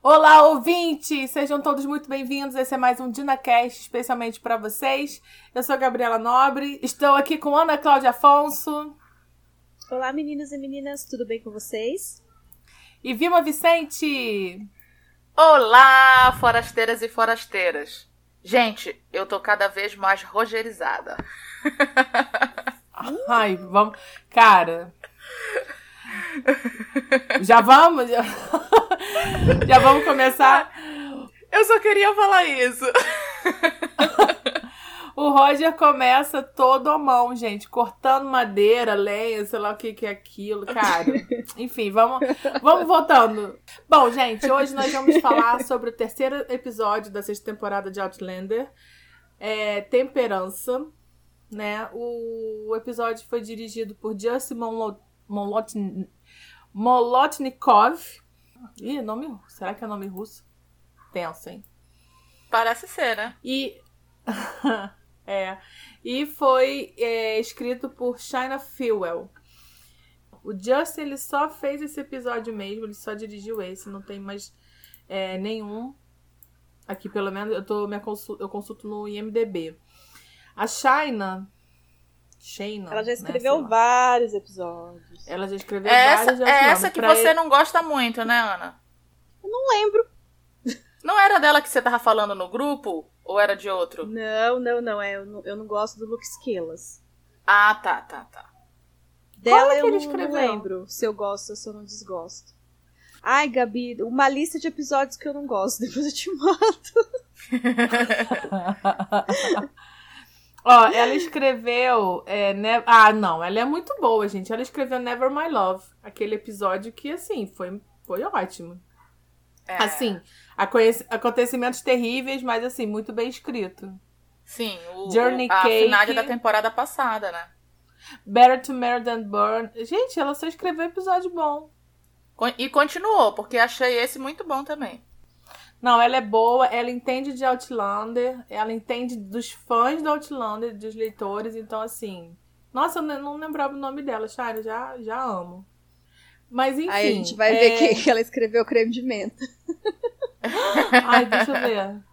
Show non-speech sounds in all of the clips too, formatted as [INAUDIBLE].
Olá, ouvintes! Sejam todos muito bem-vindos. Esse é mais um DinaCast, especialmente para vocês. Eu sou a Gabriela Nobre, estou aqui com Ana Cláudia Afonso. Olá, meninos e meninas, tudo bem com vocês? E Vilma Vicente! Olá, forasteiras e forasteiras! Gente, eu tô cada vez mais rogerizada. [LAUGHS] Ai, vamos. Cara. [LAUGHS] Já vamos? Já, [LAUGHS] já vamos começar? Eu só queria falar isso. [LAUGHS] O Roger começa todo à mão, gente, cortando madeira, lenha, sei lá o que, que é aquilo, cara. Enfim, vamos, vamos voltando. Bom, gente, hoje nós vamos falar sobre o terceiro episódio da sexta temporada de Outlander, é, Temperança, né? O, episódio foi dirigido por Justin Monlo, Molotn, Molotnikov. Ih, nome, será que é nome russo? Tenso, hein? Parece ser, né? E [LAUGHS] É. E foi é, escrito por China Fuel. O Justin ele só fez esse episódio mesmo, ele só dirigiu esse, não tem mais é, nenhum. Aqui, pelo menos, eu, tô, minha consulta, eu consulto no IMDB. A China. China. Ela já escreveu né, vários episódios. Ela já escreveu é vários essa, É essa que você ele... não gosta muito, né, Ana? Eu não lembro. Não era dela que você tava falando no grupo? Ou era de outro? Não, não, não. É, eu, não, eu não gosto do Luke Skillas. Ah, tá, tá, tá. Dela é eu não, não lembro se eu gosto ou se eu não desgosto. Ai, Gabi, uma lista de episódios que eu não gosto, [LAUGHS] depois eu te mato. [LAUGHS] Ó, ela escreveu. É, ne... Ah, não, ela é muito boa, gente. Ela escreveu Never My Love, aquele episódio que, assim, foi, foi ótimo. É. Assim, acontecimentos terríveis, mas assim, muito bem escrito. Sim, o, Journey a Cake, final da temporada passada, né? Better to Marry Than Burn. Gente, ela só escreveu episódio bom. E continuou, porque achei esse muito bom também. Não, ela é boa, ela entende de Outlander, ela entende dos fãs do Outlander, dos leitores, então assim. Nossa, eu não lembrava o nome dela, Shara, já, já amo. Mas enfim. Aí a gente vai é... ver que ela escreveu creme de menta. [LAUGHS] Ai, deixa eu ver.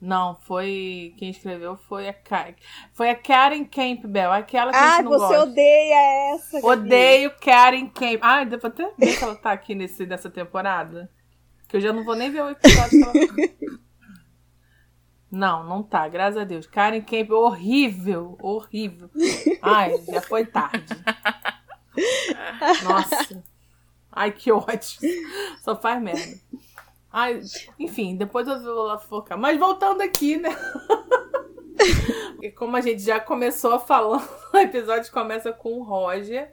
Não, foi. Quem escreveu foi a Karen. Foi a Karen Campbell, aquela que ah, a gente não você gosta. odeia essa. Odeio Karen Campbell. Ai, devo até ver se ela tá aqui nesse, nessa temporada. Que eu já não vou nem ver o episódio ela. Não, não tá, graças a Deus. Karen Campbell, horrível, horrível. Ai, já foi tarde. Nossa. Ai, que ódio. Só faz merda. Ai, enfim, depois eu vou lá focar. Mas voltando aqui, né? e como a gente já começou falando, [LAUGHS] o episódio começa com o Roger,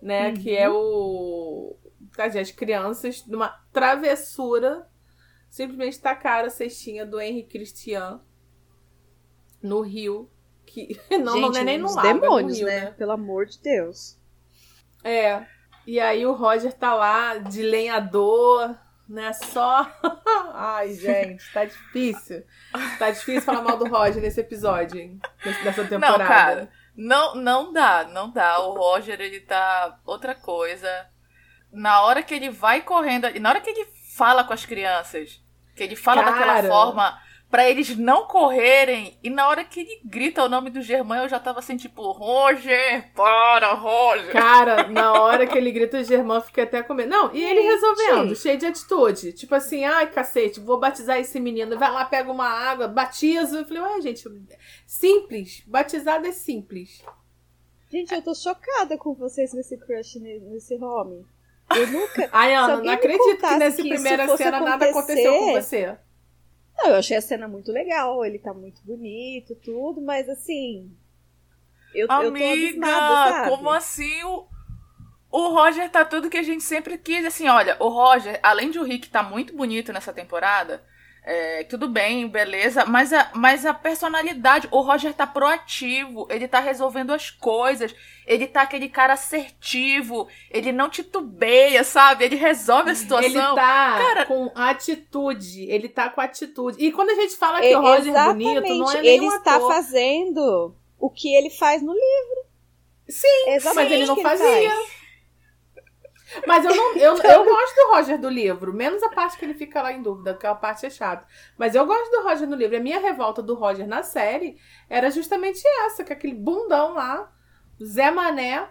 né? Uhum. Que é o. As crianças, numa travessura, simplesmente tacaram a cestinha do Henry Christian no rio. Que... [LAUGHS] Não, gente, não é nem no lago, demônios, é no rio, né? né? Pelo amor de Deus. É. E aí o Roger tá lá de lenhador, né? Só. [LAUGHS] Ai, gente, tá difícil. Tá difícil falar mal do Roger nesse episódio, hein? Dessa temporada. Não, cara. Não, não dá, não dá. O Roger, ele tá outra coisa. Na hora que ele vai correndo, na hora que ele fala com as crianças, que ele fala cara... daquela forma para eles não correrem. E na hora que ele grita o nome do Germán, eu já tava assim, tipo, Roger, para, Roger. Cara, na [LAUGHS] hora que ele grita o Germán, fica até com medo. Não, e ele resolvendo, cheio de atitude. Tipo assim, ai, cacete, vou batizar esse menino. Vai lá, pega uma água, batiza. Eu falei, ué, gente, simples. Batizado é simples. Gente, eu tô chocada com vocês nesse crush nesse homem. Eu nunca. [LAUGHS] Ai, Ana, não acredito que nessa primeira cena nada aconteceu com você. Não, eu achei a cena muito legal, ele tá muito bonito, tudo, mas assim. Eu, Amiga, eu como assim o, o Roger tá tudo que a gente sempre quis? Assim, olha, o Roger, além de o Rick tá muito bonito nessa temporada, é, tudo bem, beleza, mas a, mas a personalidade, o Roger tá proativo, ele tá resolvendo as coisas, ele tá aquele cara assertivo, ele não titubeia, sabe? Ele resolve a situação. Ele tá cara, com atitude, ele tá com atitude. E quando a gente fala que o Roger é bonito, não é Ele está ator. fazendo o que ele faz no livro. Sim, Exatamente mas ele não fazia. Faz. Mas eu não, eu, eu gosto do Roger do livro, menos a parte que ele fica lá em dúvida, que a parte é chata. Mas eu gosto do Roger no livro. A minha revolta do Roger na série era justamente essa, que aquele bundão lá, Zé Mané,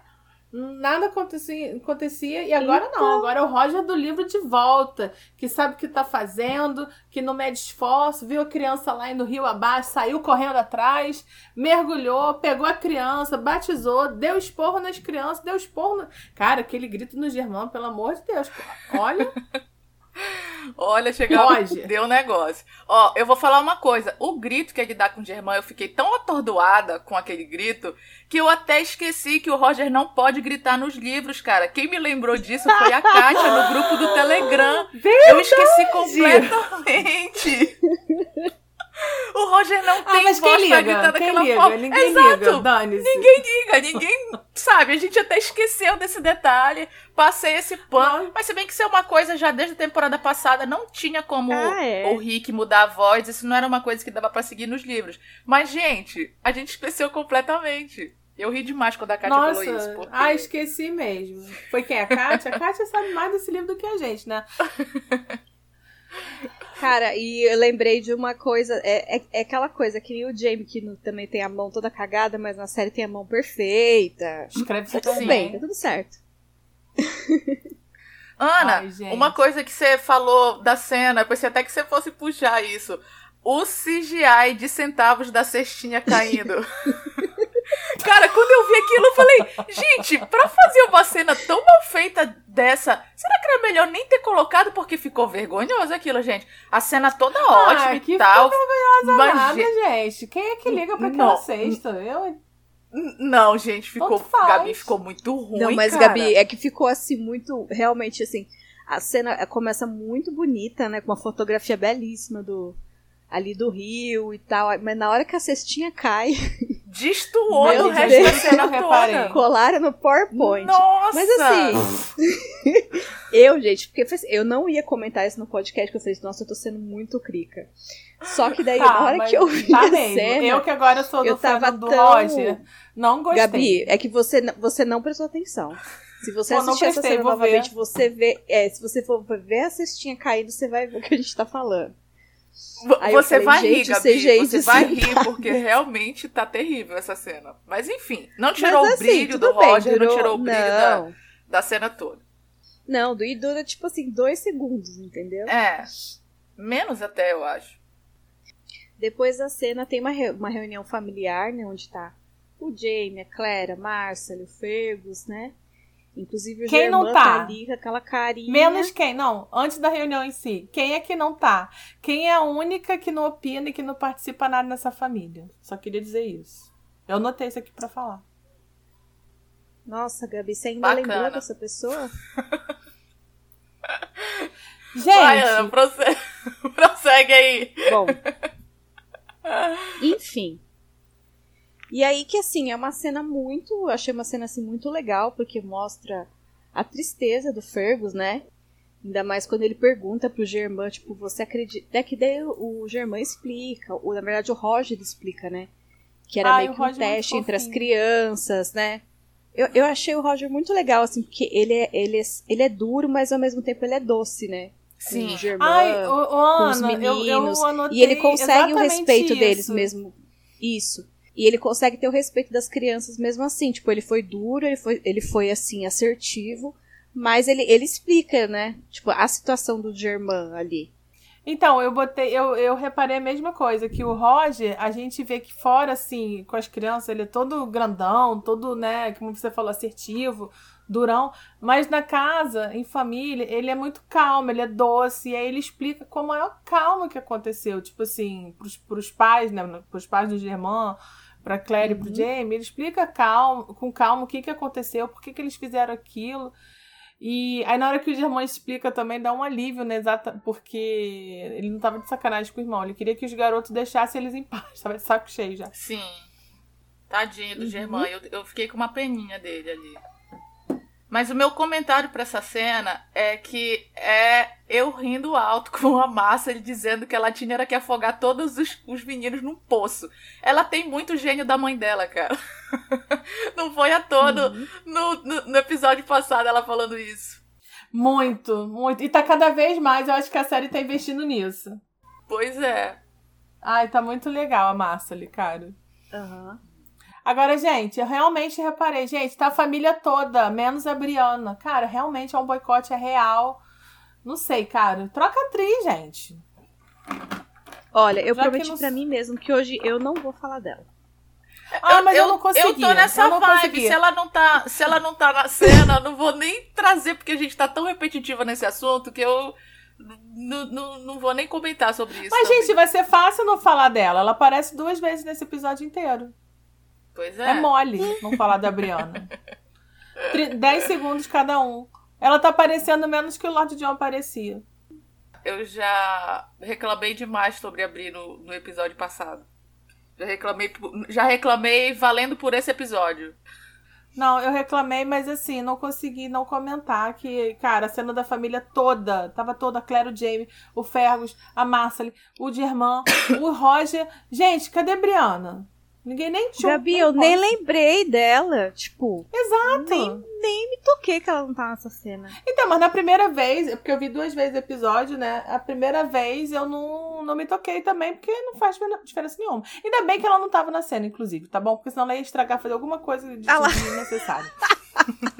nada acontecia, acontecia e agora então... não. Agora é o Roger do livro de volta, que sabe o que tá fazendo, que não mede esforço, viu a criança lá indo rio abaixo, saiu correndo atrás, mergulhou, pegou a criança, batizou, deu esporro nas crianças, deu esporro. No... Cara, aquele grito no Germão, pelo amor de Deus. Olha. [LAUGHS] Olha, chegou, Pode. deu um negócio. Ó, eu vou falar uma coisa. O grito que ele dá com o Germán, eu fiquei tão atordoada com aquele grito que eu até esqueci que o Roger não pode gritar nos livros, cara. Quem me lembrou disso foi a Kátia no grupo do Telegram. [LAUGHS] Verdade. Eu esqueci completamente. [LAUGHS] O Roger não ah, tem mas voz liga? pra gritar daquela liga? forma. Ninguém Exato. liga. Ninguém liga, ninguém [LAUGHS] sabe. A gente até esqueceu desse detalhe. Passei esse pano. Mas se bem que isso é uma coisa já desde a temporada passada, não tinha como ah, é. o Rick mudar a voz. Isso não era uma coisa que dava para seguir nos livros. Mas, gente, a gente esqueceu completamente. Eu ri demais quando a Kátia Nossa, falou isso. Porque... Ah, esqueci mesmo. Foi quem? A Kátia? A Kátia sabe mais desse livro do que a gente, né? [LAUGHS] Cara, e eu lembrei de uma coisa, é, é, é aquela coisa que o Jamie, que no, também tem a mão toda cagada, mas na série tem a mão perfeita. Escreve tá tudo bem, tá tudo certo. [LAUGHS] Ana, Ai, uma coisa que você falou da cena, eu pensei até que você fosse puxar isso. O CGI de centavos da cestinha caindo. [LAUGHS] Cara, quando eu vi aquilo, eu falei, gente, pra fazer uma cena tão mal feita dessa, será que era melhor nem ter colocado porque ficou vergonhoso aquilo, gente? A cena toda ah, ótima que e tal. Vergonhosa mas, nada, gente. Quem é que liga pra aquela cesta? Eu. Não, gente, ficou. Gabi ficou muito ruim. Não, mas cara. Gabi, é que ficou assim, muito. Realmente, assim. A cena começa muito bonita, né? Com uma fotografia belíssima do ali do rio e tal. Mas na hora que a cestinha cai. [LAUGHS] Destoou o resto da cena toda. Colaram no PowerPoint. Nossa! Mas assim. [LAUGHS] eu, gente, porque assim, eu não ia comentar isso no podcast, porque eu falei, nossa, eu tô sendo muito crica. Só que daí, tá, na hora que eu vi tá a mesmo. cena. Eu que agora sou do eu tava do tão... Roger, não gostei. Gabi, é que você, você não prestou atenção. Se você Pô, assistir essa cena novamente, ver. você vê. É, se você for ver a cestinha caindo, você vai ver o que a gente tá falando. Aí você falei, vai rir, Gabi. Você vai rir, porque [LAUGHS] realmente tá terrível essa cena. Mas enfim, não tirou Mas, assim, o brilho do bem, Roger, durou... não tirou o brilho da, da cena toda. Não, e dura tipo assim, dois segundos, entendeu? É. Menos até, eu acho. Depois da cena tem uma, re... uma reunião familiar, né? Onde tá o Jamie, a Claire, a Marcel, o Fergus, né? Inclusive o quem não tá? tá ali com aquela carinha. Menos quem? Não, antes da reunião em si. Quem é que não tá? Quem é a única que não opina e que não participa nada nessa família? Só queria dizer isso. Eu notei isso aqui para falar. Nossa, Gabi, você ainda Bacana. lembrou dessa pessoa? Gente! [LAUGHS] Vai, Ana, prossegue, [LAUGHS] prossegue aí. Bom. Enfim, e aí que assim, é uma cena muito, eu achei uma cena assim muito legal, porque mostra a tristeza do Fergus, né? Ainda mais quando ele pergunta pro Germán, tipo, você acredita. É que daí o Germán explica, ou na verdade o Roger explica, né? Que era Ai, meio que um teste entre as crianças, né? Eu, eu achei o Roger muito legal, assim, porque ele é, ele, é, ele é duro, mas ao mesmo tempo ele é doce, né? Sim. Com o Germán, Ai, o, o com os meninos. Eu, eu e ele consegue o respeito isso. deles mesmo. Isso. E ele consegue ter o respeito das crianças mesmo assim. Tipo, ele foi duro, ele foi, ele foi assim, assertivo, mas ele, ele explica, né? Tipo, a situação do Germain ali. Então, eu botei, eu, eu reparei a mesma coisa, que o Roger, a gente vê que fora, assim, com as crianças, ele é todo grandão, todo, né, como você falou, assertivo, durão, mas na casa, em família, ele é muito calmo, ele é doce, e aí ele explica com a maior calma que aconteceu, tipo assim, pros, pros pais, né, pros pais do Germán, para Claire uhum. e para Jamie, ele explica calma, com calma o que, que aconteceu, por que, que eles fizeram aquilo. E aí na hora que o irmão explica também dá um alívio, né? Exata, porque ele não tava de sacanagem com o irmão. Ele queria que os garotos deixassem eles em paz. [LAUGHS] Tava de saco cheio já. Sim. Tadinho do uhum. Germán. Eu, eu fiquei com uma peninha dele ali. Mas o meu comentário para essa cena é que é eu rindo alto [LAUGHS] com a massa, ele dizendo que a Latina era que afogar todos os, os meninos num poço. Ela tem muito gênio da mãe dela, cara. [LAUGHS] Não foi a todo uhum. no, no, no, episódio passado ela falando isso. Muito, muito. E tá cada vez mais, eu acho que a série tá investindo nisso. Pois é. Ai, tá muito legal a massa ali, cara. Aham. Uhum. Agora, gente, eu realmente reparei, gente, tá a família toda, menos a Briana. Cara, realmente é um boicote é real. Não sei, cara. Troca atriz, gente. Olha, eu Já prometi não... para mim mesmo que hoje eu não vou falar dela. Ah, mas eu, eu não consegui. Eu tô nessa eu vibe. Consegui. Se ela não tá, se ela não tá na cena, eu não vou nem trazer porque a gente tá tão repetitiva nesse assunto que eu não vou nem comentar sobre isso. Mas também. gente, vai ser fácil não falar dela. Ela aparece duas vezes nesse episódio inteiro. Pois é. É mole não falar da Brianna. 10 segundos cada um. Ela tá aparecendo menos que o Lord John aparecia. Eu já reclamei demais sobre a Bri no, no episódio passado. Já reclamei, já reclamei valendo por esse episódio. Não, eu reclamei, mas assim, não consegui não comentar que, cara, a cena da família toda, tava toda a Claire, o Jamie, o Fergus, a Marcel, o Germain, o Roger. Gente, cadê a Brianna? Ninguém nem tinha. Gabi, eu nem lembrei dela. Tipo. Exato. Nem, nem me toquei que ela não tá nessa cena. Então, mas na primeira vez, porque eu vi duas vezes o episódio, né? A primeira vez eu não, não me toquei também, porque não faz diferença nenhuma. Ainda bem que ela não tava na cena, inclusive, tá bom? Porque senão ela ia estragar, fazer alguma coisa de ah desnecessária.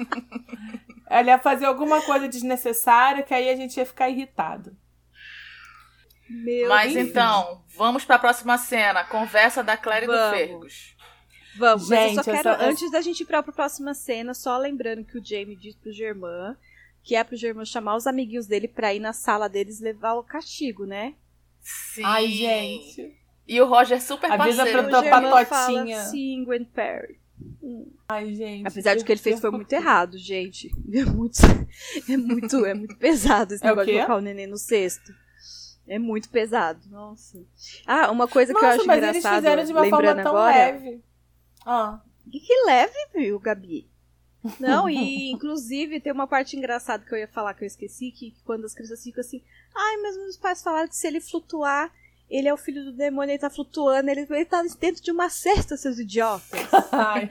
[LAUGHS] ela ia fazer alguma coisa desnecessária que aí a gente ia ficar irritado. Meu Mas Deus. então, vamos para a próxima cena. Conversa da Claire vamos. e do Fergus. Vamos, gente, mas eu só quero, essa... antes da gente ir para a próxima cena, só lembrando que o Jamie diz pro Germain que é pro Germain chamar os amiguinhos dele pra ir na sala deles levar o castigo, né? Sim. Ai, gente. E o Roger super Avisa parceiro. pra tua patotinha. Fala, Sim, Gwen Perry. Hum. Ai, gente. Apesar de que ele fez foi muito errado, gente. [LAUGHS] É muito, é muito, é muito pesado esse é negócio de colocar o neném no cesto. É muito pesado, nossa. Ah, uma coisa nossa, que eu acho mas engraçado. Eles fizeram de uma forma tão agora, leve. Ah. Que, que leve, viu, Gabi? [LAUGHS] Não, e inclusive tem uma parte engraçada que eu ia falar que eu esqueci, que quando as crianças ficam assim, ai, mas meus pais falaram que se ele flutuar, ele é o filho do demônio, ele tá flutuando, ele, ele tá dentro de uma cesta, seus idiotas. [LAUGHS] ai,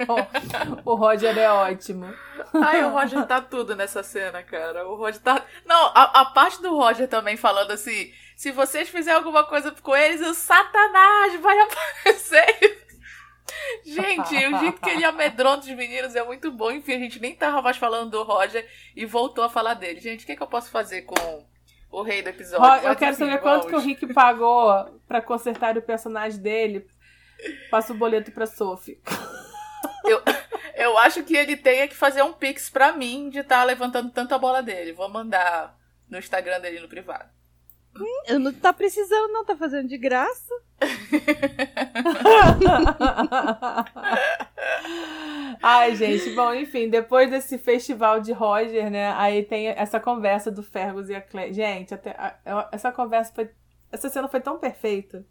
o, o Roger é ótimo. Ai, o Roger tá tudo nessa cena, cara. O Roger tá. Não, a, a parte do Roger também falando assim: se vocês fizerem alguma coisa com eles, o Satanás vai [LAUGHS] aparecer. Gente, o jeito que ele amedronta os meninos é muito bom. Enfim, a gente nem tava mais falando do Roger e voltou a falar dele. Gente, o que, é que eu posso fazer com o rei do episódio? eu quero saber quanto que o Rick pagou para consertar o personagem dele. Passa o boleto pra Sophie. Eu, eu acho que ele tem que fazer um pix pra mim de estar tá levantando tanto a bola dele. Vou mandar no Instagram dele no privado. Eu não tá precisando, não, tá fazendo de graça. [LAUGHS] Ai, gente, bom, enfim, depois desse festival de Roger, né? Aí tem essa conversa do Fergus e a Claire. Gente, até, a, essa conversa foi. Essa cena foi tão perfeita.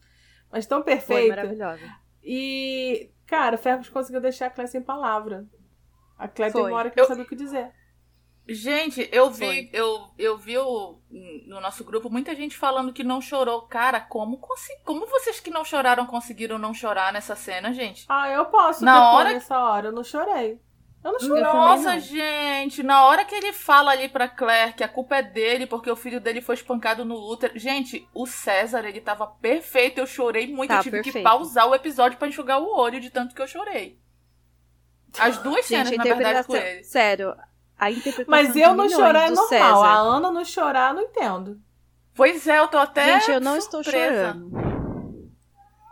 Mas tão perfeita. Foi maravilhosa. E, cara, o Fergus conseguiu deixar a Claire sem palavra. A Claire foi. tem uma hora que não sabia o que dizer. Gente, eu vi, eu, eu vi o, no nosso grupo muita gente falando que não chorou. Cara, como, como vocês que não choraram conseguiram não chorar nessa cena, gente? Ah, eu posso na hora nessa hora, eu não chorei. Eu não chorei. Nossa, gente, na hora que ele fala ali pra Claire que a culpa é dele porque o filho dele foi espancado no útero. Gente, o César, ele tava perfeito. Eu chorei muito. Tá, eu tive perfeito. que pausar o episódio para enxugar o olho de tanto que eu chorei. As duas gente, cenas, na verdade, com ele. Sério, a interpretação Mas eu não chorar é normal. César. A Ana não chorar, não entendo. Pois é, eu tô até. Gente, eu não surpresa. estou chorando.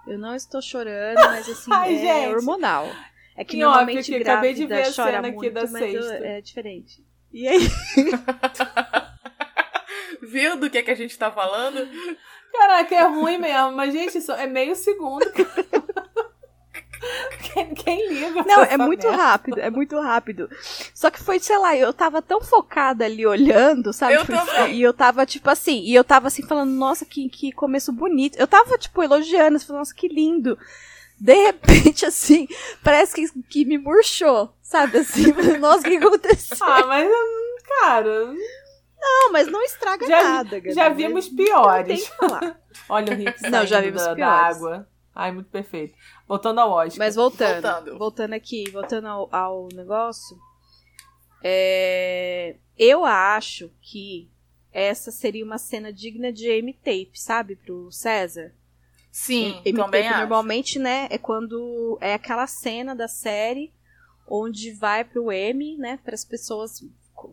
Eu não estou chorando, mas assim, [LAUGHS] Ai, é gente. hormonal. É que normalmente grávida acabei de ver a cena muito, aqui da sexta. é diferente. E aí? [LAUGHS] Viu do que, que a gente tá falando? Caraca, é ruim mesmo. Mas, gente, isso é meio segundo. [LAUGHS] Quem, quem liga? Não, é muito merda? rápido, é muito rápido. Só que foi, sei lá, eu tava tão focada ali olhando, sabe? Eu também. E eu tava, tipo assim, e eu tava assim falando, nossa, que, que começo bonito. Eu tava, tipo, elogiando, falando, nossa, que lindo. De repente, [LAUGHS] assim, parece que, que me murchou, sabe? Assim, [LAUGHS] nossa, o que aconteceu? Ah, mas, cara. Não, mas não estraga já, nada, Gabi. Já vimos piores. [LAUGHS] Olha o Rick não, já vimos da, piores. da água. Ai, muito perfeito. Voltando ao Oscar. Mas voltando, voltando, voltando aqui, voltando ao, ao negócio. É... Eu acho que essa seria uma cena digna de M-Tape, sabe? Pro César. Sim, M também acho. Normalmente, né, é quando é aquela cena da série onde vai pro M, né, para as pessoas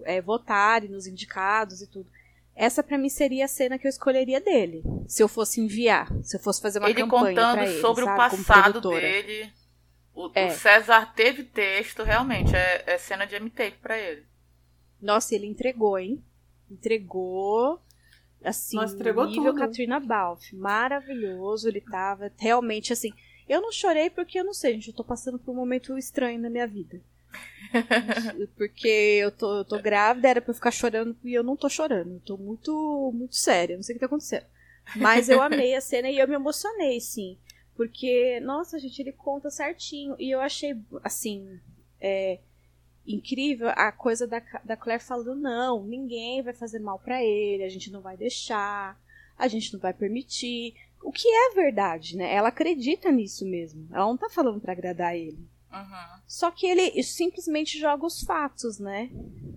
é, votarem nos indicados e tudo. Essa para mim seria a cena que eu escolheria dele, se eu fosse enviar, se eu fosse fazer uma ele campanha contando ele, sobre sabe, o passado dele. O, é. o, César teve texto, realmente é, é cena de M-Tape para ele. Nossa, ele entregou, hein? Entregou assim, Nossa, entregou nível tudo. Katrina Balfe, maravilhoso, ele tava realmente assim. Eu não chorei porque eu não sei, gente, eu tô passando por um momento estranho na minha vida. Porque eu tô, eu tô grávida, era pra eu ficar chorando e eu não tô chorando. Eu tô muito, muito séria, não sei o que tá acontecendo. Mas eu amei a cena e eu me emocionei, sim. Porque, nossa, gente, ele conta certinho. E eu achei, assim, é, incrível a coisa da, da Claire falando: não, ninguém vai fazer mal para ele, a gente não vai deixar, a gente não vai permitir. O que é verdade, né? Ela acredita nisso mesmo. Ela não tá falando para agradar ele. Uhum. Só que ele simplesmente joga os fatos, né?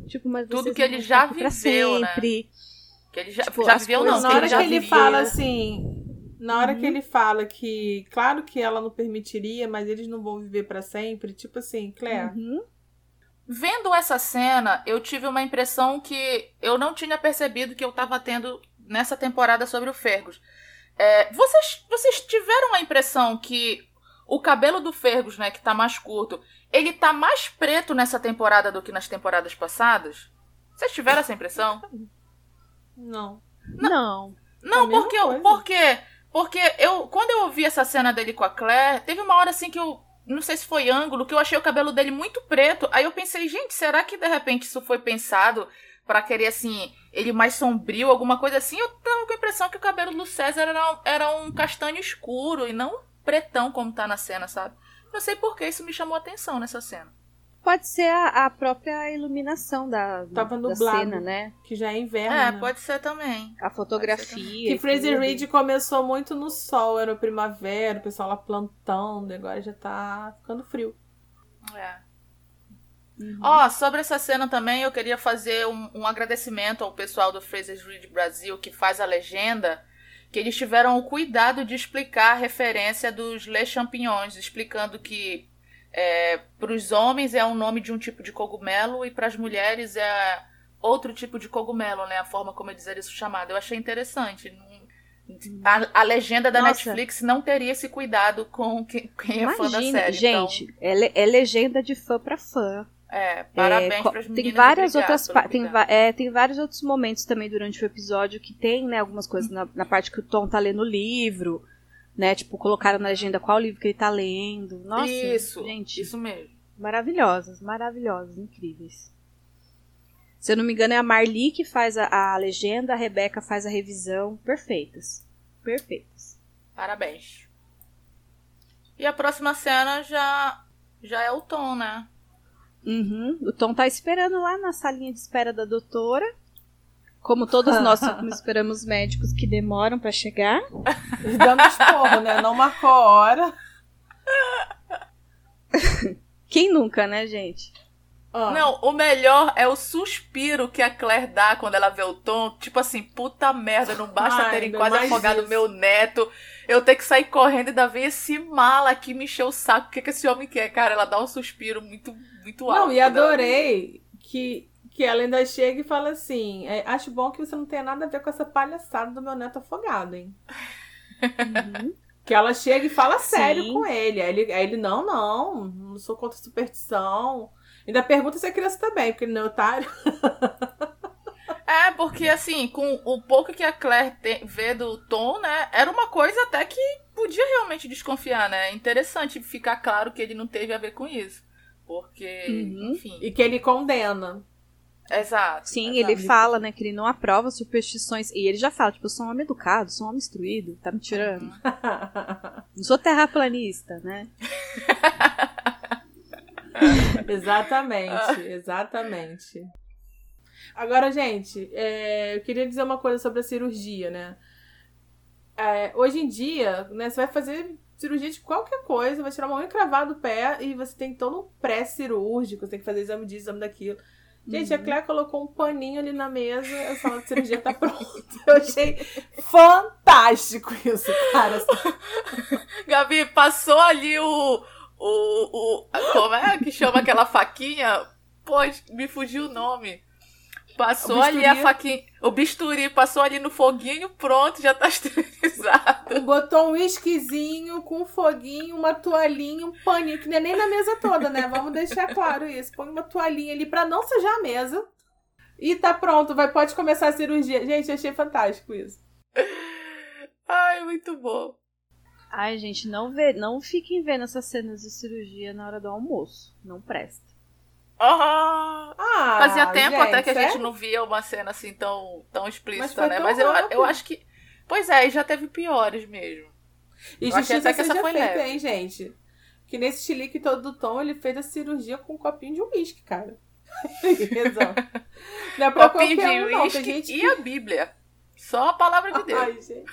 Tipo, mas tudo que ele já viveu, né? sempre. Né? Que ele já, tipo, já viveu, não. Na hora que ele, fala assim, na hora uhum. que ele fala que, claro que ela não permitiria, mas eles não vão viver para sempre, tipo assim, Claire. Uhum. Vendo essa cena, eu tive uma impressão que eu não tinha percebido que eu tava tendo nessa temporada sobre o Fergus. É, vocês, vocês tiveram a impressão que o cabelo do Fergus, né, que tá mais curto, ele tá mais preto nessa temporada do que nas temporadas passadas? Vocês tiveram essa impressão? Não. Não. Não, porque eu, porque porque eu quando eu ouvi essa cena dele com a Claire, teve uma hora assim que eu não sei se foi ângulo, que eu achei o cabelo dele muito preto. Aí eu pensei, gente, será que de repente isso foi pensado para querer assim, ele mais sombrio, alguma coisa assim? Eu tava com a impressão que o cabelo do César era, era um castanho escuro e não pretão como tá na cena, sabe? Não sei por que isso me chamou a atenção nessa cena. Pode ser a, a própria iluminação da, Tava da cena, né? Que já é inverno. É, né? pode ser também. A fotografia. Que Fraser Reed começou muito no sol, era primavera, o pessoal lá plantando, agora já tá ficando frio. É. Uhum. Ó, oh, sobre essa cena também, eu queria fazer um, um agradecimento ao pessoal do Fraser Reed Brasil que faz a legenda que eles tiveram o cuidado de explicar a referência dos Les Champignons, explicando que é, para os homens é o um nome de um tipo de cogumelo e para as mulheres é outro tipo de cogumelo, né? A forma como eles eram isso chamado. Eu achei interessante. A, a legenda da Nossa. Netflix não teria esse cuidado com quem, quem é fã da série. Então gente, então... é, é legenda de fã para fã. É, parabéns é, Tem várias outras tem, é, tem vários outros momentos também durante o episódio que tem, né, algumas coisas na, na, parte que o Tom tá lendo o livro, né, tipo, colocaram na legenda qual livro que ele tá lendo. Nossa, isso, gente. Isso mesmo. Maravilhosas, maravilhosas, incríveis. Se eu não me engano, é a Marli que faz a, a legenda, a Rebeca faz a revisão. Perfeitas. Perfeitas. Parabéns. E a próxima cena já, já é o Tom, né? Uhum. O Tom tá esperando lá na salinha de espera da doutora. Como todos nós [LAUGHS] esperamos médicos que demoram para chegar. Dando esporro, né? Não marcou a hora. [LAUGHS] Quem nunca, né, gente? Ah. Não, o melhor é o suspiro que a Claire dá quando ela vê o Tom. Tipo assim, puta merda, não basta Ai, terem quase afogado isso. meu neto. Eu tenho que sair correndo e ainda ver esse mala aqui me encher o saco. O que, que esse homem quer, cara? Ela dá um suspiro muito, muito alto. Não, e adorei que, que ela ainda chega e fala assim: é, Acho bom que você não tenha nada a ver com essa palhaçada do meu neto afogado, hein? [LAUGHS] Uhum. Que ela chega e fala sério Sim. com ele. Aí ele, aí ele, não, não, não sou contra superstição. Ainda pergunta se a criança tá bem, porque ele não é otário. É, porque assim, com o pouco que a Claire te, vê do Tom, né, era uma coisa até que podia realmente desconfiar, né? É interessante ficar claro que ele não teve a ver com isso. Porque, uhum. enfim. E que ele condena. Exato. Sim, exato. ele fala, né, que ele não aprova superstições. E ele já fala, tipo, eu sou um homem educado, sou um homem instruído, tá me tirando. Uhum. não sou terraplanista, né? [LAUGHS] [LAUGHS] exatamente, exatamente. Agora, gente, é, eu queria dizer uma coisa sobre a cirurgia, né? É, hoje em dia, né, você vai fazer cirurgia de qualquer coisa, vai tirar uma unha cravada do pé e você tem todo um pré-cirúrgico, você tem que fazer exame disso, exame daquilo. Gente, uhum. a Claire colocou um paninho ali na mesa, a sala de cirurgia tá pronta. Eu achei fantástico isso, cara. [LAUGHS] Gabi, passou ali o, o, o. Como é que chama aquela faquinha? Pô, me fugiu o nome. Passou ali a faquinha. O bisturi passou ali no foguinho, pronto, já tá [LAUGHS] esterilizado. Botou um whiskyzinho com um foguinho, uma toalhinha, um paninho, que não é nem na mesa toda, né? Vamos deixar claro isso. Põe uma toalhinha ali pra não sujar a mesa. E tá pronto, vai, pode começar a cirurgia. Gente, achei fantástico isso. Ai, muito bom. Ai, gente, não vê, não fiquem vendo essas cenas de cirurgia na hora do almoço. Não presta. Oh, ah, Fazia tempo gente, até que a gente não via uma cena assim tão, tão explícita, Mas né? Mas eu, eu acho que. Pois é, e já teve piores mesmo. E eu justiça até que essa foi feita, leve. hein, gente? Que nesse chilique todo do Tom, ele fez a cirurgia com um copinho de uísque, cara. [LAUGHS] não é pra copinho de uísque gente... e a Bíblia. Só a palavra de Deus. Ai, gente.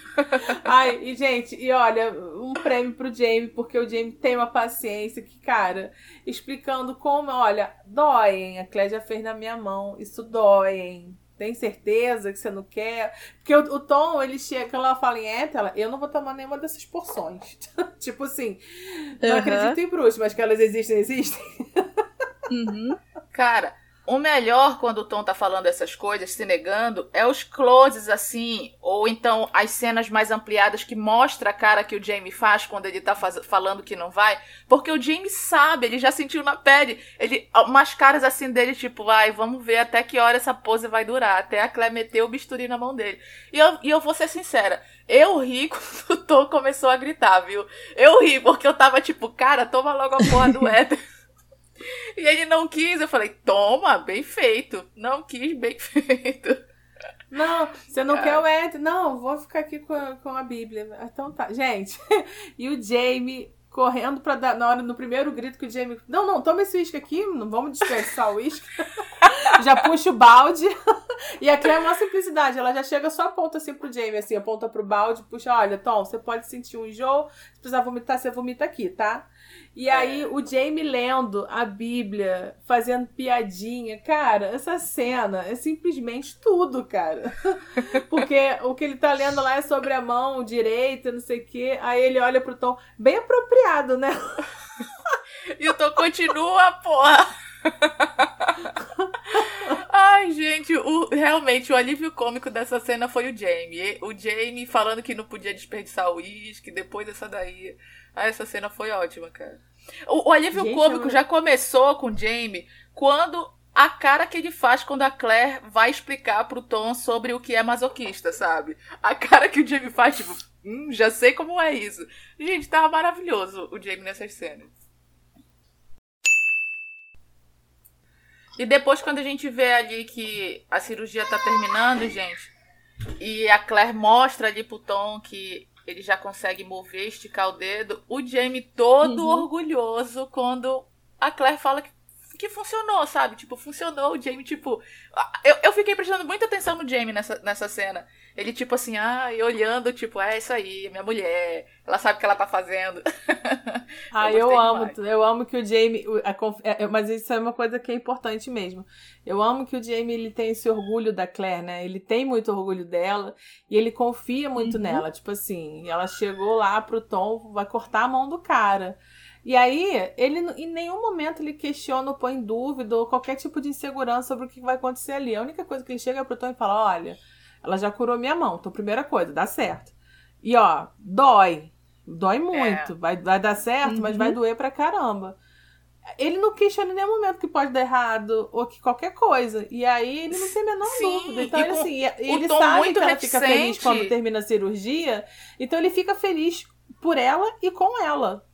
Ai, e, gente, e olha, um prêmio pro Jamie, porque o Jamie tem uma paciência que, cara, explicando como, olha, dói, hein? A Clédia fez na minha mão, isso dói, hein? Tem certeza que você não quer? Porque o, o Tom, ele chega, quando ela fala em ela, eu não vou tomar nenhuma dessas porções. [LAUGHS] tipo assim, não uhum. acredito em bruxas, mas que elas existem, existem. uhum. Cara, o melhor quando o Tom tá falando essas coisas, se negando, é os closes assim, ou então as cenas mais ampliadas que mostra a cara que o Jamie faz quando ele tá faz... falando que não vai, porque o Jamie sabe, ele já sentiu na pele, ele umas caras assim dele tipo, vai, vamos ver até que hora essa pose vai durar, até a Claire meter o bisturi na mão dele. E eu, e eu vou ser sincera, eu ri [LAUGHS] quando o Tom começou a gritar, viu? Eu ri porque eu tava tipo, cara, toma logo a porra do [LAUGHS] éter. E ele não quis. Eu falei, toma, bem feito. Não quis, bem [LAUGHS] feito. Não, você não quer o Ed? Não, vou ficar aqui com a, com a Bíblia. Então tá. Gente, [LAUGHS] e o Jamie correndo para dar na hora no primeiro grito que o Jamie. Não, não, toma esse uísque aqui, não vamos desperdiçar o uísque. [LAUGHS] já puxa o balde. [LAUGHS] e aqui é uma simplicidade, ela já chega só aponta assim pro Jamie, assim, aponta pro balde, puxa, olha, Tom, você pode sentir um enjoo, se precisar vomitar, você vomita aqui, tá? E aí o Jamie lendo a Bíblia, fazendo piadinha. Cara, essa cena é simplesmente tudo, cara. [LAUGHS] Porque o que ele tá lendo lá é sobre a mão direita, não sei o quê. Aí ele olha pro Tom, bem apropriado, né? [LAUGHS] e o Tom continua, porra. Ai, gente, o, realmente o alívio cômico dessa cena foi o Jamie. O Jamie falando que não podia desperdiçar o uísque, depois dessa daí. Ah, essa cena foi ótima, cara. O, o alívio Gente, cômico eu... já começou com o Jamie quando a cara que ele faz quando a Claire vai explicar pro Tom sobre o que é masoquista, sabe? A cara que o Jamie faz, tipo, hum, já sei como é isso. Gente, tava maravilhoso o Jamie nessas cenas. E depois, quando a gente vê ali que a cirurgia tá terminando, gente, e a Claire mostra ali pro Tom que ele já consegue mover, esticar o dedo. O Jamie todo uhum. orgulhoso quando a Claire fala que, que funcionou, sabe? Tipo, funcionou. O Jamie, tipo. Eu, eu fiquei prestando muita atenção no Jamie nessa, nessa cena. Ele, tipo assim, ah, e olhando, tipo, é isso aí, minha mulher, ela sabe o que ela tá fazendo. [LAUGHS] Ah, eu, eu amo, demais. eu amo que o Jamie, é, é, mas isso é uma coisa que é importante mesmo. Eu amo que o Jamie, ele tem esse orgulho da Claire, né? Ele tem muito orgulho dela e ele confia muito uhum. nela. Tipo assim, ela chegou lá pro Tom, vai cortar a mão do cara. E aí, ele em nenhum momento ele questiona ou põe em dúvida ou qualquer tipo de insegurança sobre o que vai acontecer ali. A única coisa que ele chega pro Tom e fala: olha ela já curou minha mão. Então, primeira coisa, dá certo. E ó, dói. Dói muito. É. Vai, vai dar certo, uhum. mas vai uhum. doer pra caramba. Ele não questiona em nenhum momento que pode dar errado ou que qualquer coisa. E aí ele não tem a menor Sim, dúvida. Então, ele, assim, ele sabe que ela reticente. fica feliz quando termina a cirurgia. Então ele fica feliz por ela e com ela.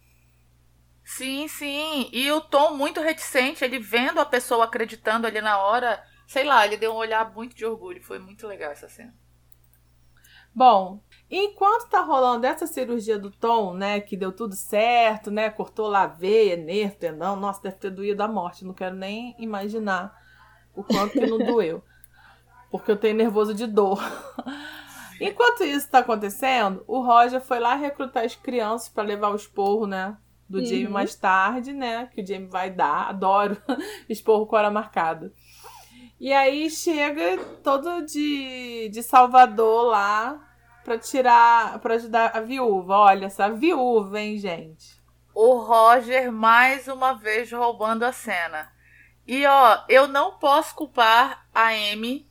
Sim, sim. E o tom muito reticente, ele vendo a pessoa acreditando ali na hora Sei lá, ele deu um olhar muito de orgulho. Foi muito legal essa cena. Bom, enquanto tá rolando essa cirurgia do Tom, né, que deu tudo certo, né, cortou lá a veia, nervo, tendão, nossa, deve ter doído a morte, não quero nem imaginar o quanto que não [LAUGHS] doeu, porque eu tenho nervoso de dor. Enquanto isso tá acontecendo, o Roger foi lá recrutar as crianças para levar o esporro, né, do uhum. Jamie mais tarde, né, que o Jamie vai dar, adoro [LAUGHS] esporro com hora marcada. E aí chega todo de, de Salvador lá pra tirar, pra ajudar a viúva. Olha essa viúva, hein, gente? O Roger mais uma vez roubando a cena. E ó, eu não posso culpar a Amy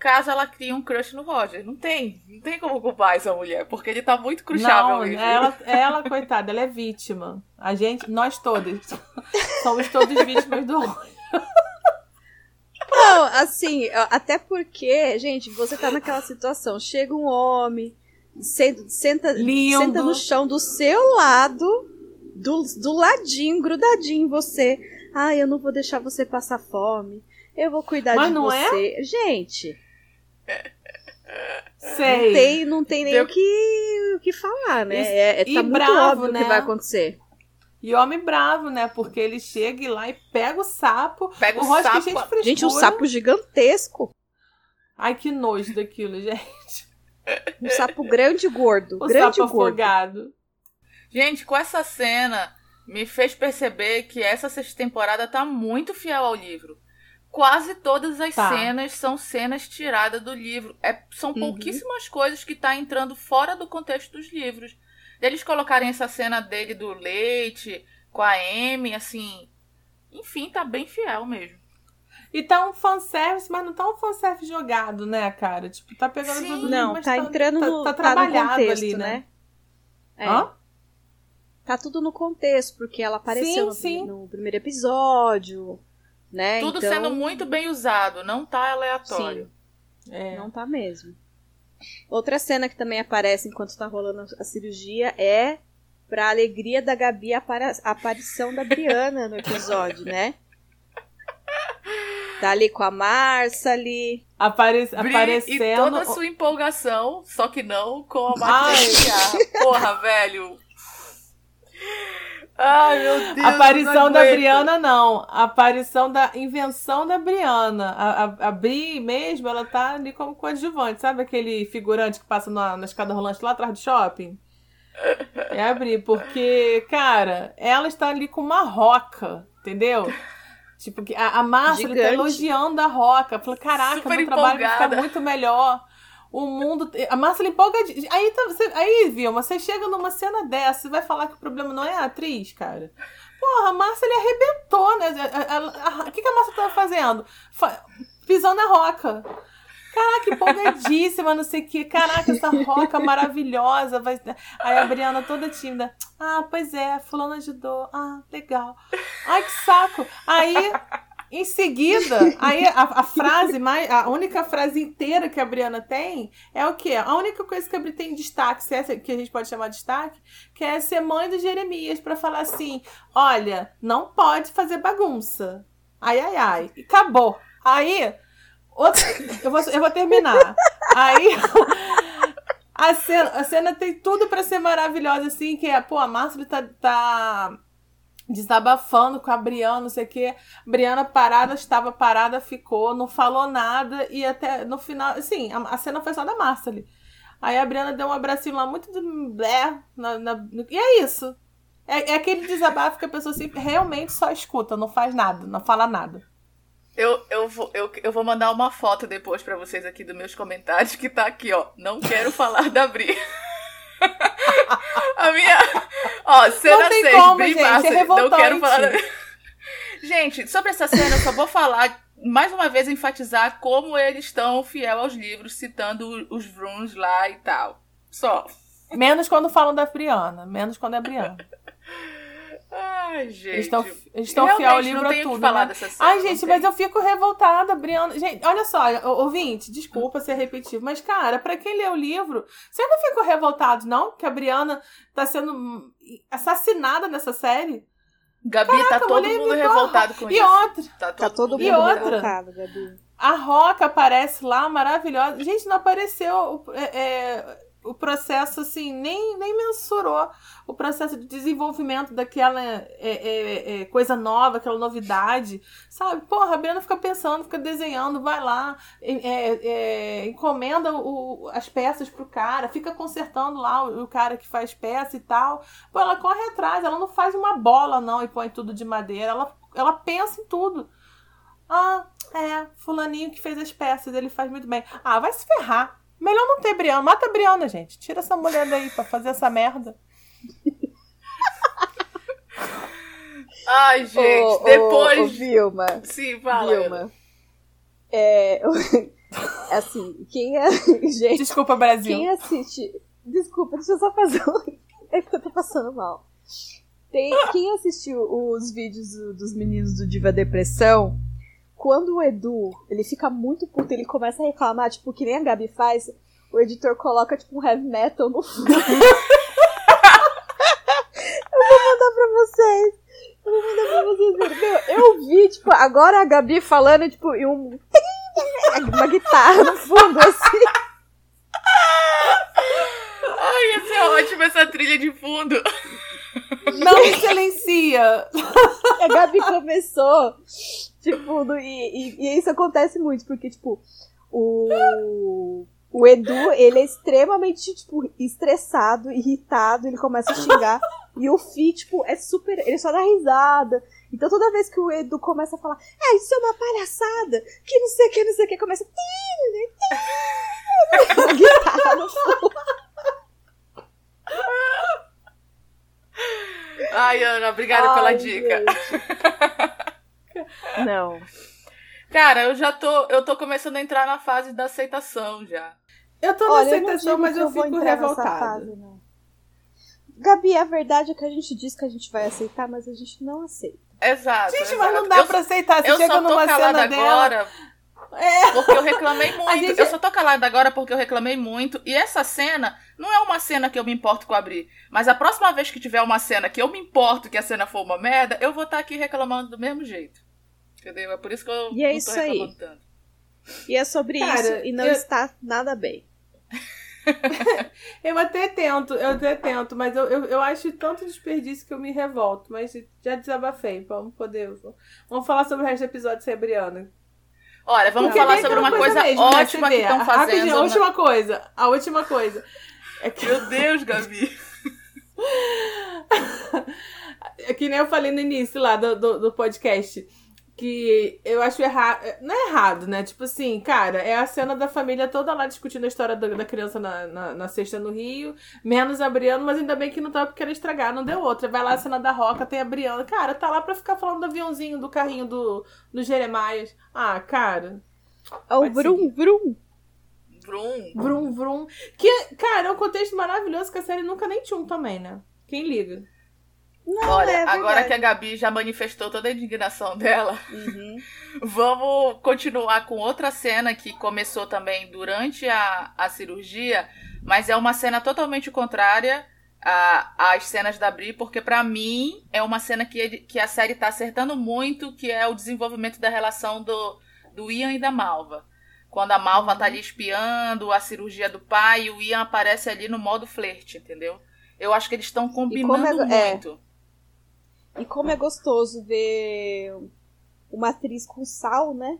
caso ela crie um crush no Roger. Não tem. Não tem como culpar essa mulher, porque ele tá muito cruchável. Não, ela, ela, coitada, ela é vítima. A gente, nós todos, [LAUGHS] somos todos vítimas do Roger. Não, assim, até porque, gente, você tá naquela situação. Chega um homem, senta, senta, senta no chão do seu lado, do, do ladinho, grudadinho em você. Ah, eu não vou deixar você passar fome. Eu vou cuidar Mas de não você. É? Gente. Sei. Não tem, não tem nem o, que, o que falar, né? É, é, tá muito bravo, óbvio né? o que vai acontecer. E homem bravo, né? Porque ele chega e lá e pega o sapo. Pega o, o sapo. Gente, gente, um sapo gigantesco. Ai, que nojo daquilo, [LAUGHS] gente. Um sapo grande e gordo. O grande sapo gordo. afogado. Gente, com essa cena, me fez perceber que essa sexta temporada tá muito fiel ao livro. Quase todas as tá. cenas são cenas tiradas do livro. É, são uhum. pouquíssimas coisas que tá entrando fora do contexto dos livros. Eles colocarem essa cena dele do leite com a Amy, assim. Enfim, tá bem fiel mesmo. E tá um fanservice, mas não tá um fanservice jogado, né, cara? Tipo, tá pegando Sim. tudo Não, tá, tá entrando no, tá, tá trabalhado tá contexto, ali, né? né? É. Hã? Tá tudo no contexto, porque ela apareceu sim, no, no, primeiro episódio, né? Tudo então... sendo muito bem usado, não tá aleatório. Sim. É. Não tá mesmo. Outra cena que também aparece enquanto tá rolando a cirurgia é pra alegria da Gabi a aparição da Briana no episódio, né? Tá ali com a Marcia ali. Apare aparecendo. E toda a sua empolgação, só que não com a Marcia. [LAUGHS] Porra, velho. Ai, meu Deus. Aparição da Briana, não. A aparição da invenção da Briana. A, a, a Bri mesmo, ela tá ali como coadjuvante. Sabe aquele figurante que passa na, na escada rolante lá atrás do shopping? É a Bri, porque, cara, ela está ali com uma roca, entendeu? Tipo, a, a Márcia tá elogiando a roca. Falou, caraca, Super meu trabalho vai ficar muito melhor o mundo. A Márcia empolga. Aí, tá, você, aí, Vilma, você chega numa cena dessa e vai falar que o problema não é a atriz, cara. Porra, a Márcia ele arrebentou, né? O que, que a Márcia tava fazendo? Pisando na roca. Caraca, empolgadíssima, não sei o que. Caraca, essa roca maravilhosa. Vai... Aí a Briana toda tímida. Ah, pois é, fulano ajudou. Ah, legal. Ai, que saco. Aí em seguida, aí a, a, frase mais. A única frase inteira que a Briana tem é o quê? A única coisa que a Briana tem destaque, se é que a gente pode chamar de destaque, que é ser mãe do Jeremias para falar assim: olha, não pode fazer bagunça. Ai, ai, ai. E acabou. Aí. Outra, eu, vou, eu vou terminar. Aí. A cena, a cena tem tudo para ser maravilhosa, assim, que é, pô, a Márcia tá, tá desabafando com a Briana, não sei o quê. Briana parada, estava parada, ficou, não falou nada e até no final, assim, a, a cena foi só da Márcia ali. Aí a Briana deu um abracinho lá muito de blé, na, na, e é isso. É, é, aquele desabafo que a pessoa assim, realmente só escuta, não faz nada, não fala nada. Eu, eu, vou, eu, eu vou mandar uma foto depois para vocês aqui dos meus comentários, que tá aqui, ó. Não quero falar da Bri. [LAUGHS] [LAUGHS] a minha. Ó, cena 6, como, bem gente, massa. É não quero falar. gente, sobre essa cena, eu só vou falar, mais uma vez, enfatizar como eles estão fiel aos livros, citando os Vrooms lá e tal. Só. Menos quando falam da Briana. Menos quando é Briana. Ai, gente. Eles estão, eles fiel ao livro a tudo. Né? Cena, Ai, gente, mas eu fico revoltada, Briana. Gente, olha só, ouvinte, desculpa ser repetitivo, mas, cara, para quem lê o livro, você não ficou revoltado, não? Que a Briana tá sendo assassinada nessa série? Gabi, tá Caraca, tá todo mundo revoltado com e isso. Outra, tá, tá todo mundo e outra, revoltado, Gabi. A Roca aparece lá, maravilhosa. Gente, não apareceu. É, é, o processo, assim, nem, nem mensurou o processo de desenvolvimento daquela é, é, é, coisa nova, aquela novidade, sabe? Porra, a Brenda fica pensando, fica desenhando, vai lá, é, é, encomenda o, as peças pro cara, fica consertando lá o, o, cara que faz peça e tal. Pô, ela corre atrás, ela não faz uma bola, não, e põe tudo de madeira, ela, ela pensa em tudo. Ah, é, fulaninho que fez as peças, ele faz muito bem. Ah, vai se ferrar. Melhor não ter Briana. Mata a Briana, gente. Tira essa mulher daí pra fazer essa merda. Ai, gente, depois. Ô, ô, Vilma. Sim, fala. Vilma. É. [LAUGHS] assim, quem é. [LAUGHS] Gente, Desculpa, Brasil. Quem assiste. Desculpa, deixa eu só fazer um. [LAUGHS] É que eu tô passando mal. Tem, quem assistiu os vídeos do, dos meninos do Diva Depressão, quando o Edu, ele fica muito puto, ele começa a reclamar, tipo, que nem a Gabi faz, o editor coloca, tipo, um heavy metal no fundo. [LAUGHS] eu vou mandar pra vocês. Eu vou mandar pra vocês. Meu, eu vi, tipo, agora a Gabi falando, tipo, e um... Uma guitarra no fundo, assim. Ai, ia ser ótima essa trilha de fundo. Não silencia! A Gabi começou, tipo, e, e, e, isso acontece muito, porque, tipo, o, o Edu, ele é extremamente, tipo, estressado, irritado, ele começa a xingar, e o Fi, tipo, é super, ele só dá risada. Então toda vez que o Edu começa a falar, ah, isso é uma palhaçada, que não sei o que, não sei o que, começa... guitarra [LAUGHS] no fundo. Ai, Ana, obrigada Ai, pela dica. Não. Cara, eu já tô, eu tô começando a entrar na fase da aceitação já. Eu tô na Olha, aceitação, eu mas eu, eu fico revoltada. Fase, Gabi, a verdade é que a gente diz que a gente vai aceitar, mas a gente não aceita. Exato. Gente, exato. mas não dá eu, pra aceitar. Você eu chega só tô numa calada cena agora. Dela... É. Porque eu reclamei muito. Gente... Eu só tô calada agora porque eu reclamei muito. E essa cena não é uma cena que eu me importo com abrir. Mas a próxima vez que tiver uma cena que eu me importo que a cena for uma merda, eu vou estar tá aqui reclamando do mesmo jeito. Entendeu? É por isso que eu e é não isso tô reclamando aí. tanto. E é sobre Cara, isso. E não eu... está nada bem. [LAUGHS] eu até tento, eu até tento, mas eu, eu, eu, acho tanto desperdício que eu me revolto. Mas já desabafei. Vamos poder. Vamos falar sobre o resto do episódio sem a Briana. Olha, vamos falar sobre uma coisa, mesmo, né, ótima que estão fazendo. a última coisa. A última coisa. É que... Meu Deus, Gabi. [LAUGHS] é que nem eu falei no início lá do, do, do podcast que eu acho errado. Não é errado, né? Tipo assim, cara, é a cena da família toda lá discutindo a história da, da criança na, na, na cesta no Rio, menos a Briana, mas ainda bem que não tava porque era estragar, não deu outra. Vai lá a cena da Roca, tem a Briana. Cara, tá lá pra ficar falando do aviãozinho, do carrinho do, do Jeremias. Ah, cara. É o Vrum Vrum. Vrum. Vrum Vrum. Que, cara, é um contexto maravilhoso que a série nunca nem tinha um também, né? Quem liga? Não, Olha, é agora que a Gabi já manifestou toda a indignação dela, uhum. [LAUGHS] vamos continuar com outra cena que começou também durante a, a cirurgia, mas é uma cena totalmente contrária às cenas da Bri, porque para mim é uma cena que, que a série tá acertando muito, que é o desenvolvimento da relação do, do Ian e da Malva. Quando a Malva tá ali espiando a cirurgia do pai, e o Ian aparece ali no modo flerte, entendeu? Eu acho que eles estão combinando é, muito. É e como é gostoso ver uma atriz com sal, né?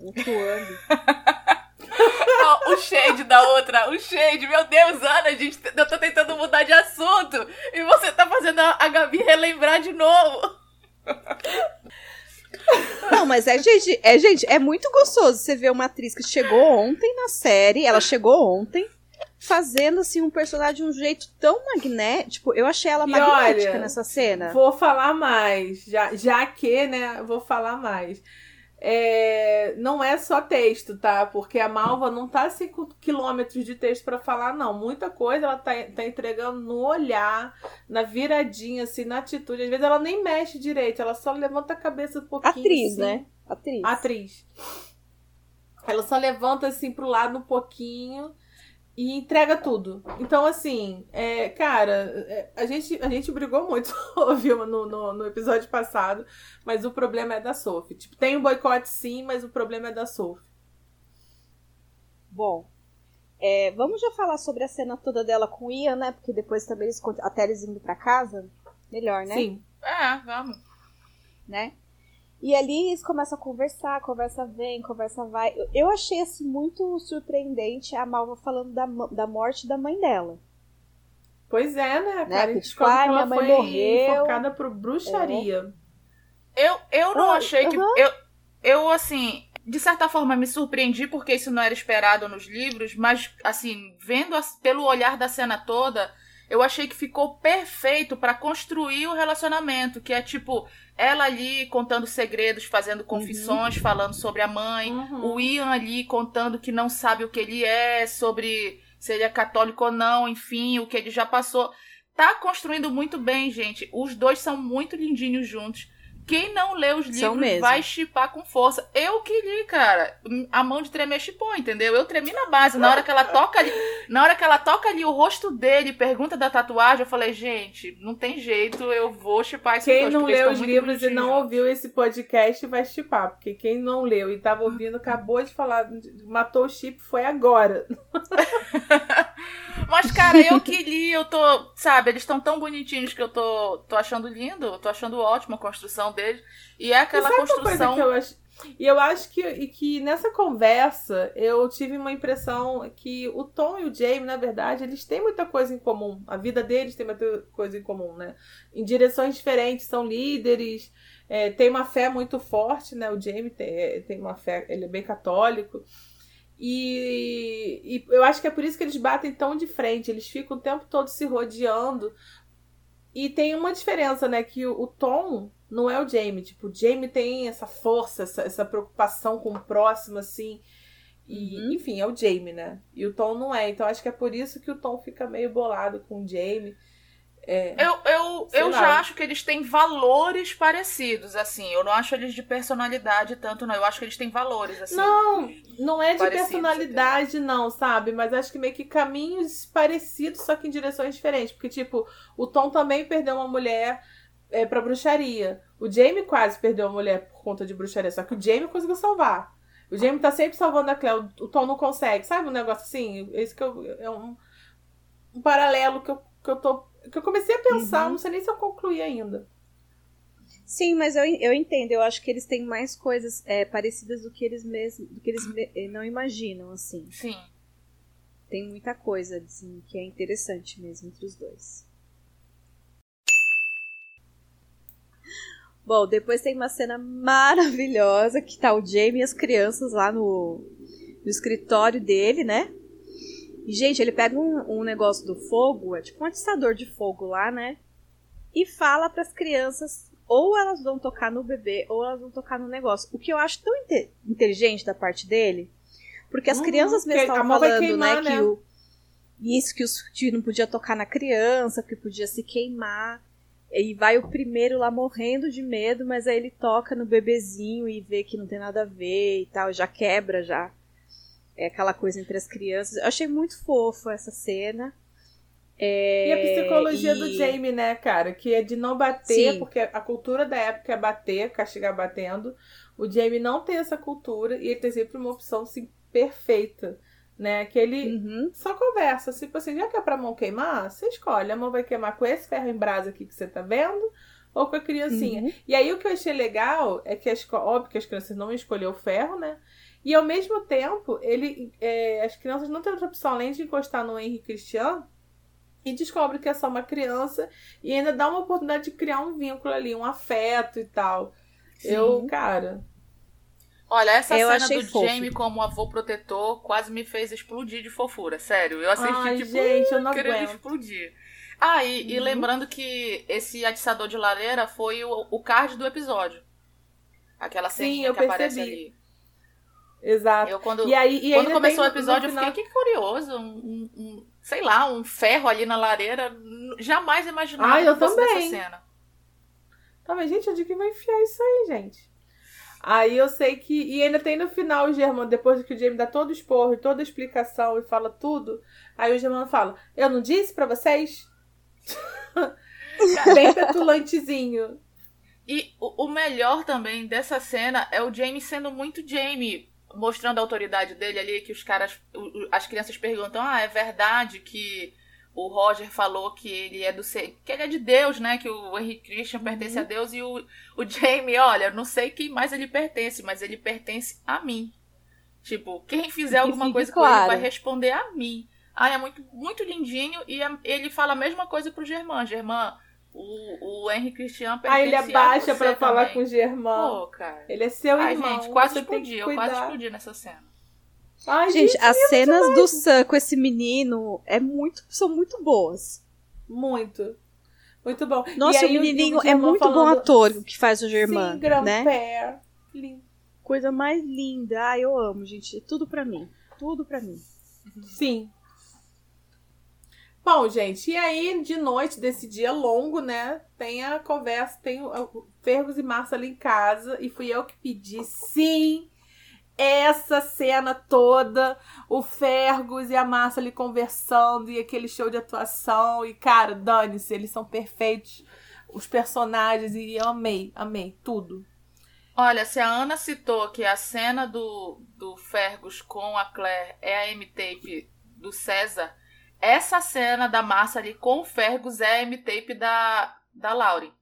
Atuando. oh, [LAUGHS] o shade da outra, o shade. Meu Deus, Ana, gente, eu tô tentando mudar de assunto. E você tá fazendo a Gabi relembrar de novo. Não, mas é gente, é gente, é muito gostoso você ver uma atriz que chegou ontem na série, ela chegou ontem, fazendo assim um personagem de um jeito tão magnético. Tipo, eu achei ela magnética olha, nessa cena. Vou falar mais, já, já que, né, vou falar mais. É, não é só texto, tá? Porque a Malva não tá 5 quilômetros de texto para falar, não. Muita coisa ela tá, tá entregando no olhar, na viradinha, assim, na atitude. Às vezes ela nem mexe direito, ela só levanta a cabeça um pouquinho. Atriz, assim. né? Atriz. Atriz. Ela só levanta assim pro lado um pouquinho e entrega tudo. Então, assim, é, cara, é, a, gente, a gente brigou muito, [LAUGHS] viu, no, no, no, episódio passado, mas o problema é da Sophie. Tipo, tem um boicote sim, mas o problema é da Sophie. Bom, é, vamos já falar sobre a cena toda dela com o Ian, né? Porque depois também eles, até eles indo pra casa, melhor, né? Sim. É, vamos. Né? E ali eles começam a conversar, conversa vem, conversa vai. Eu achei assim muito surpreendente a Malva falando da, da morte da mãe dela. Pois é, né, né? cara? Tipo, ah, minha mãe morreu. focada por bruxaria. É. Eu, eu não uhum. achei que. Eu, eu, assim, de certa forma me surpreendi porque isso não era esperado nos livros, mas, assim, vendo a, pelo olhar da cena toda, eu achei que ficou perfeito para construir o relacionamento, que é tipo ela ali contando segredos, fazendo uhum. confissões, uhum. falando sobre a mãe, uhum. o Ian ali contando que não sabe o que ele é, sobre se ele é católico ou não, enfim, o que ele já passou. Tá construindo muito bem, gente. Os dois são muito lindinhos juntos. Quem não lê os livros vai chipar com força. Eu que li, cara. A mão de tremer chipou, entendeu? Eu tremi na base. Na hora que ela toca ali, na hora que ela toca ali o rosto dele, pergunta da tatuagem, eu falei, gente, não tem jeito, eu vou chipar esse Quem não leu os livros e não ouviu esse podcast vai chipar, porque quem não leu e tava ouvindo acabou de falar, matou o chip foi agora. [LAUGHS] Mas, cara, eu que li, eu tô, sabe, eles estão tão bonitinhos que eu tô, tô achando lindo, tô achando ótima a construção deles. E é aquela e construção. que eu acho... E eu acho que, e que nessa conversa eu tive uma impressão que o Tom e o Jamie, na verdade, eles têm muita coisa em comum. A vida deles tem muita coisa em comum, né? Em direções diferentes, são líderes, é, tem uma fé muito forte, né? O Jamie tem, é, tem uma fé, ele é bem católico. E, e, eu acho que é por isso que eles batem tão de frente, eles ficam o tempo todo se rodeando. E tem uma diferença, né? Que o, o Tom não é o Jamie. Tipo, o Jamie tem essa força, essa, essa preocupação com o próximo, assim. E, uhum. enfim, é o Jamie, né? E o Tom não é. Então acho que é por isso que o Tom fica meio bolado com o Jamie. É, eu eu, eu já acho que eles têm valores parecidos, assim. Eu não acho eles de personalidade tanto, não. Eu acho que eles têm valores, assim. Não, não é de personalidade, não, sabe? Mas acho que meio que caminhos parecidos, só que em direções diferentes. Porque, tipo, o Tom também perdeu uma mulher é, pra bruxaria. O Jamie quase perdeu uma mulher por conta de bruxaria, só que o Jamie conseguiu salvar. O Jamie tá sempre salvando a Cleo, o Tom não consegue. Sabe um negócio assim? Esse que eu, é um, um paralelo que eu, que eu tô que eu comecei a pensar, uhum. não sei nem se eu concluí ainda. Sim, mas eu, eu entendo. Eu acho que eles têm mais coisas é, parecidas do que eles mesmos, do que eles eh, não imaginam, assim. Sim. Tem muita coisa, assim, que é interessante mesmo entre os dois. Bom, depois tem uma cena maravilhosa que tá o Jamie e as crianças lá no, no escritório dele, né? E, gente, ele pega um, um negócio do fogo, é tipo um atiçador de fogo lá, né? E fala para as crianças ou elas vão tocar no bebê ou elas vão tocar no negócio. O que eu acho tão inte inteligente da parte dele, porque as uhum, crianças mesmo estavam falando, queimar, né, né, que o isso que os que não podia tocar na criança, que podia se queimar. E vai o primeiro lá morrendo de medo, mas aí ele toca no bebezinho e vê que não tem nada a ver e tal, já quebra já é aquela coisa entre as crianças. Eu achei muito fofo essa cena. É, e a psicologia e... do Jamie, né, cara? Que é de não bater, Sim. porque a cultura da época é bater, castigar batendo. O Jamie não tem essa cultura e ele tem sempre uma opção assim, perfeita. Né? Que ele uhum. só conversa, tipo assim, já que é pra mão queimar, você escolhe. A mão vai queimar com esse ferro em brasa aqui que você tá vendo, ou com a criancinha. Uhum. E aí o que eu achei legal é que, as, óbvio que as crianças não escolheram o ferro, né? E ao mesmo tempo, ele, é, as crianças não têm outra opção além de encostar no Henry Cristiano e descobre que é só uma criança e ainda dá uma oportunidade de criar um vínculo ali, um afeto e tal. Sim. Eu, cara. Olha, essa eu cena do fofo. Jamie como avô protetor quase me fez explodir de fofura, sério. Eu assisti, Ai, tipo, gente, eu não querendo aguento. explodir. Ah, e, uhum. e, lembrando que esse atiçador de lareira foi o, o card do episódio. Aquela cena que percebi. aparece ali. Exato. Eu, quando, e aí, e quando começou o episódio, eu fiquei, que curioso, um, um, sei lá, um ferro ali na lareira. Jamais imaginava ah, eu também. cena. Também, gente, onde que vai enfiar isso aí, gente? Aí eu sei que. E ainda tem no final o Germano, depois que o Jamie dá todo o esporro, toda a explicação e fala tudo. Aí o Germano fala: Eu não disse para vocês? [LAUGHS] Bem petulantezinho. E o melhor também dessa cena é o Jamie sendo muito Jamie mostrando a autoridade dele ali, que os caras, as crianças perguntam: "Ah, é verdade que o Roger falou que ele é do que ele é de Deus, né? Que o Henry Christian pertence uhum. a Deus e o, o Jamie, olha, não sei quem mais ele pertence, mas ele pertence a mim. Tipo, quem fizer alguma coisa claro. com ele vai responder a mim. Ah, é muito, muito lindinho e ele fala a mesma coisa pro Germán. Germán, O, o Henry Christian Aí ele abaixa pra falar com o Germão. Pô, cara. Ele é seu Ai, irmão. gente, quase explodi. Eu quase explodi nessa cena. Ai, gente, gente as cenas do Sam com esse menino é muito, são muito boas. Muito. Muito bom. Nossa, o menininho é muito falando... bom ator que faz o Germán. Sim, né? Lindo. Coisa mais linda. Ai, eu amo, gente. Tudo pra mim. Tudo pra mim. Sim. Bom, gente, e aí de noite desse dia longo, né? Tem a conversa, tem o Fergus e Márcia ali em casa e fui eu que pedi, sim, essa cena toda, o Fergus e a Márcia ali conversando e aquele show de atuação e cara, dane-se, eles são perfeitos, os personagens e eu amei, amei tudo. Olha, se a Ana citou que a cena do, do Fergus com a Claire é a M-tape do César, essa cena da Massa ali com o Fergus é a M-tape da, da Lauren.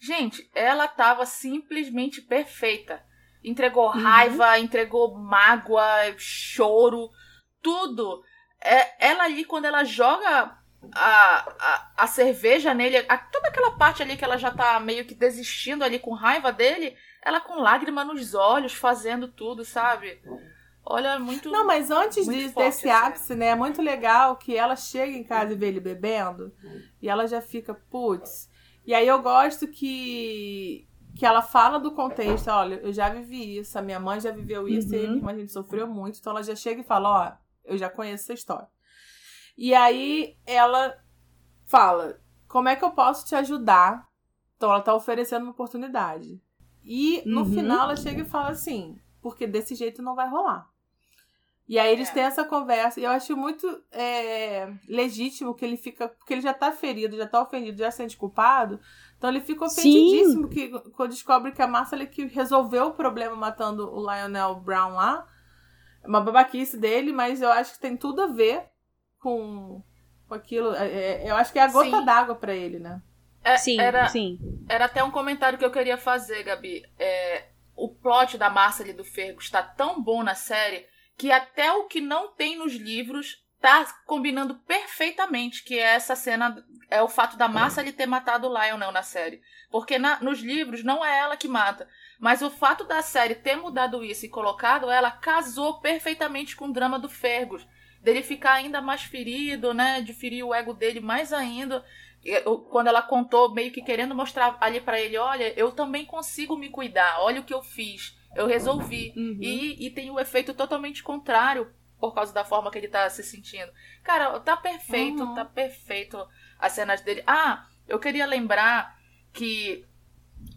Gente, ela tava simplesmente perfeita. Entregou uhum. raiva, entregou mágoa, choro, tudo. É, ela ali, quando ela joga a, a, a cerveja nele, a, toda aquela parte ali que ela já tá meio que desistindo ali com raiva dele, ela com lágrima nos olhos, fazendo tudo, sabe? Olha, muito. Não, mas antes disso, desse ápice, né? É muito legal que ela chega em casa e vê ele bebendo. E ela já fica, putz. E aí eu gosto que. Que ela fala do contexto, olha, eu já vivi isso, a minha mãe já viveu isso, uhum. e a minha irmã a gente sofreu muito, então ela já chega e fala, ó, eu já conheço essa história. E aí ela fala, como é que eu posso te ajudar? Então ela tá oferecendo uma oportunidade. E no uhum. final ela chega e fala assim, porque desse jeito não vai rolar. E aí eles é. têm essa conversa. E eu acho muito é, legítimo que ele fica. Porque ele já tá ferido, já tá ofendido, já sente culpado. Então ele fica ofendidíssimo que, quando descobre que a Massa ele que resolveu o problema matando o Lionel Brown lá. É uma babaquice dele, mas eu acho que tem tudo a ver com, com aquilo. É, é eu acho que é a gota d'água para ele, né? É, sim, era, sim. Era até um comentário que eu queria fazer, Gabi. É, o plot da Massa ali do Fergo está tão bom na série que até o que não tem nos livros tá combinando perfeitamente, que é essa cena, é o fato da Massa ali ter matado o Lionel na série. Porque na, nos livros não é ela que mata. Mas o fato da série ter mudado isso e colocado ela casou perfeitamente com o drama do Fergus. Dele ficar ainda mais ferido, né? De ferir o ego dele mais ainda. Quando ela contou, meio que querendo mostrar ali para ele: olha, eu também consigo me cuidar, olha o que eu fiz. Eu resolvi. Uhum. E, e tem o um efeito totalmente contrário por causa da forma que ele tá se sentindo. Cara, tá perfeito, uhum. tá perfeito as cenas dele. Ah, eu queria lembrar que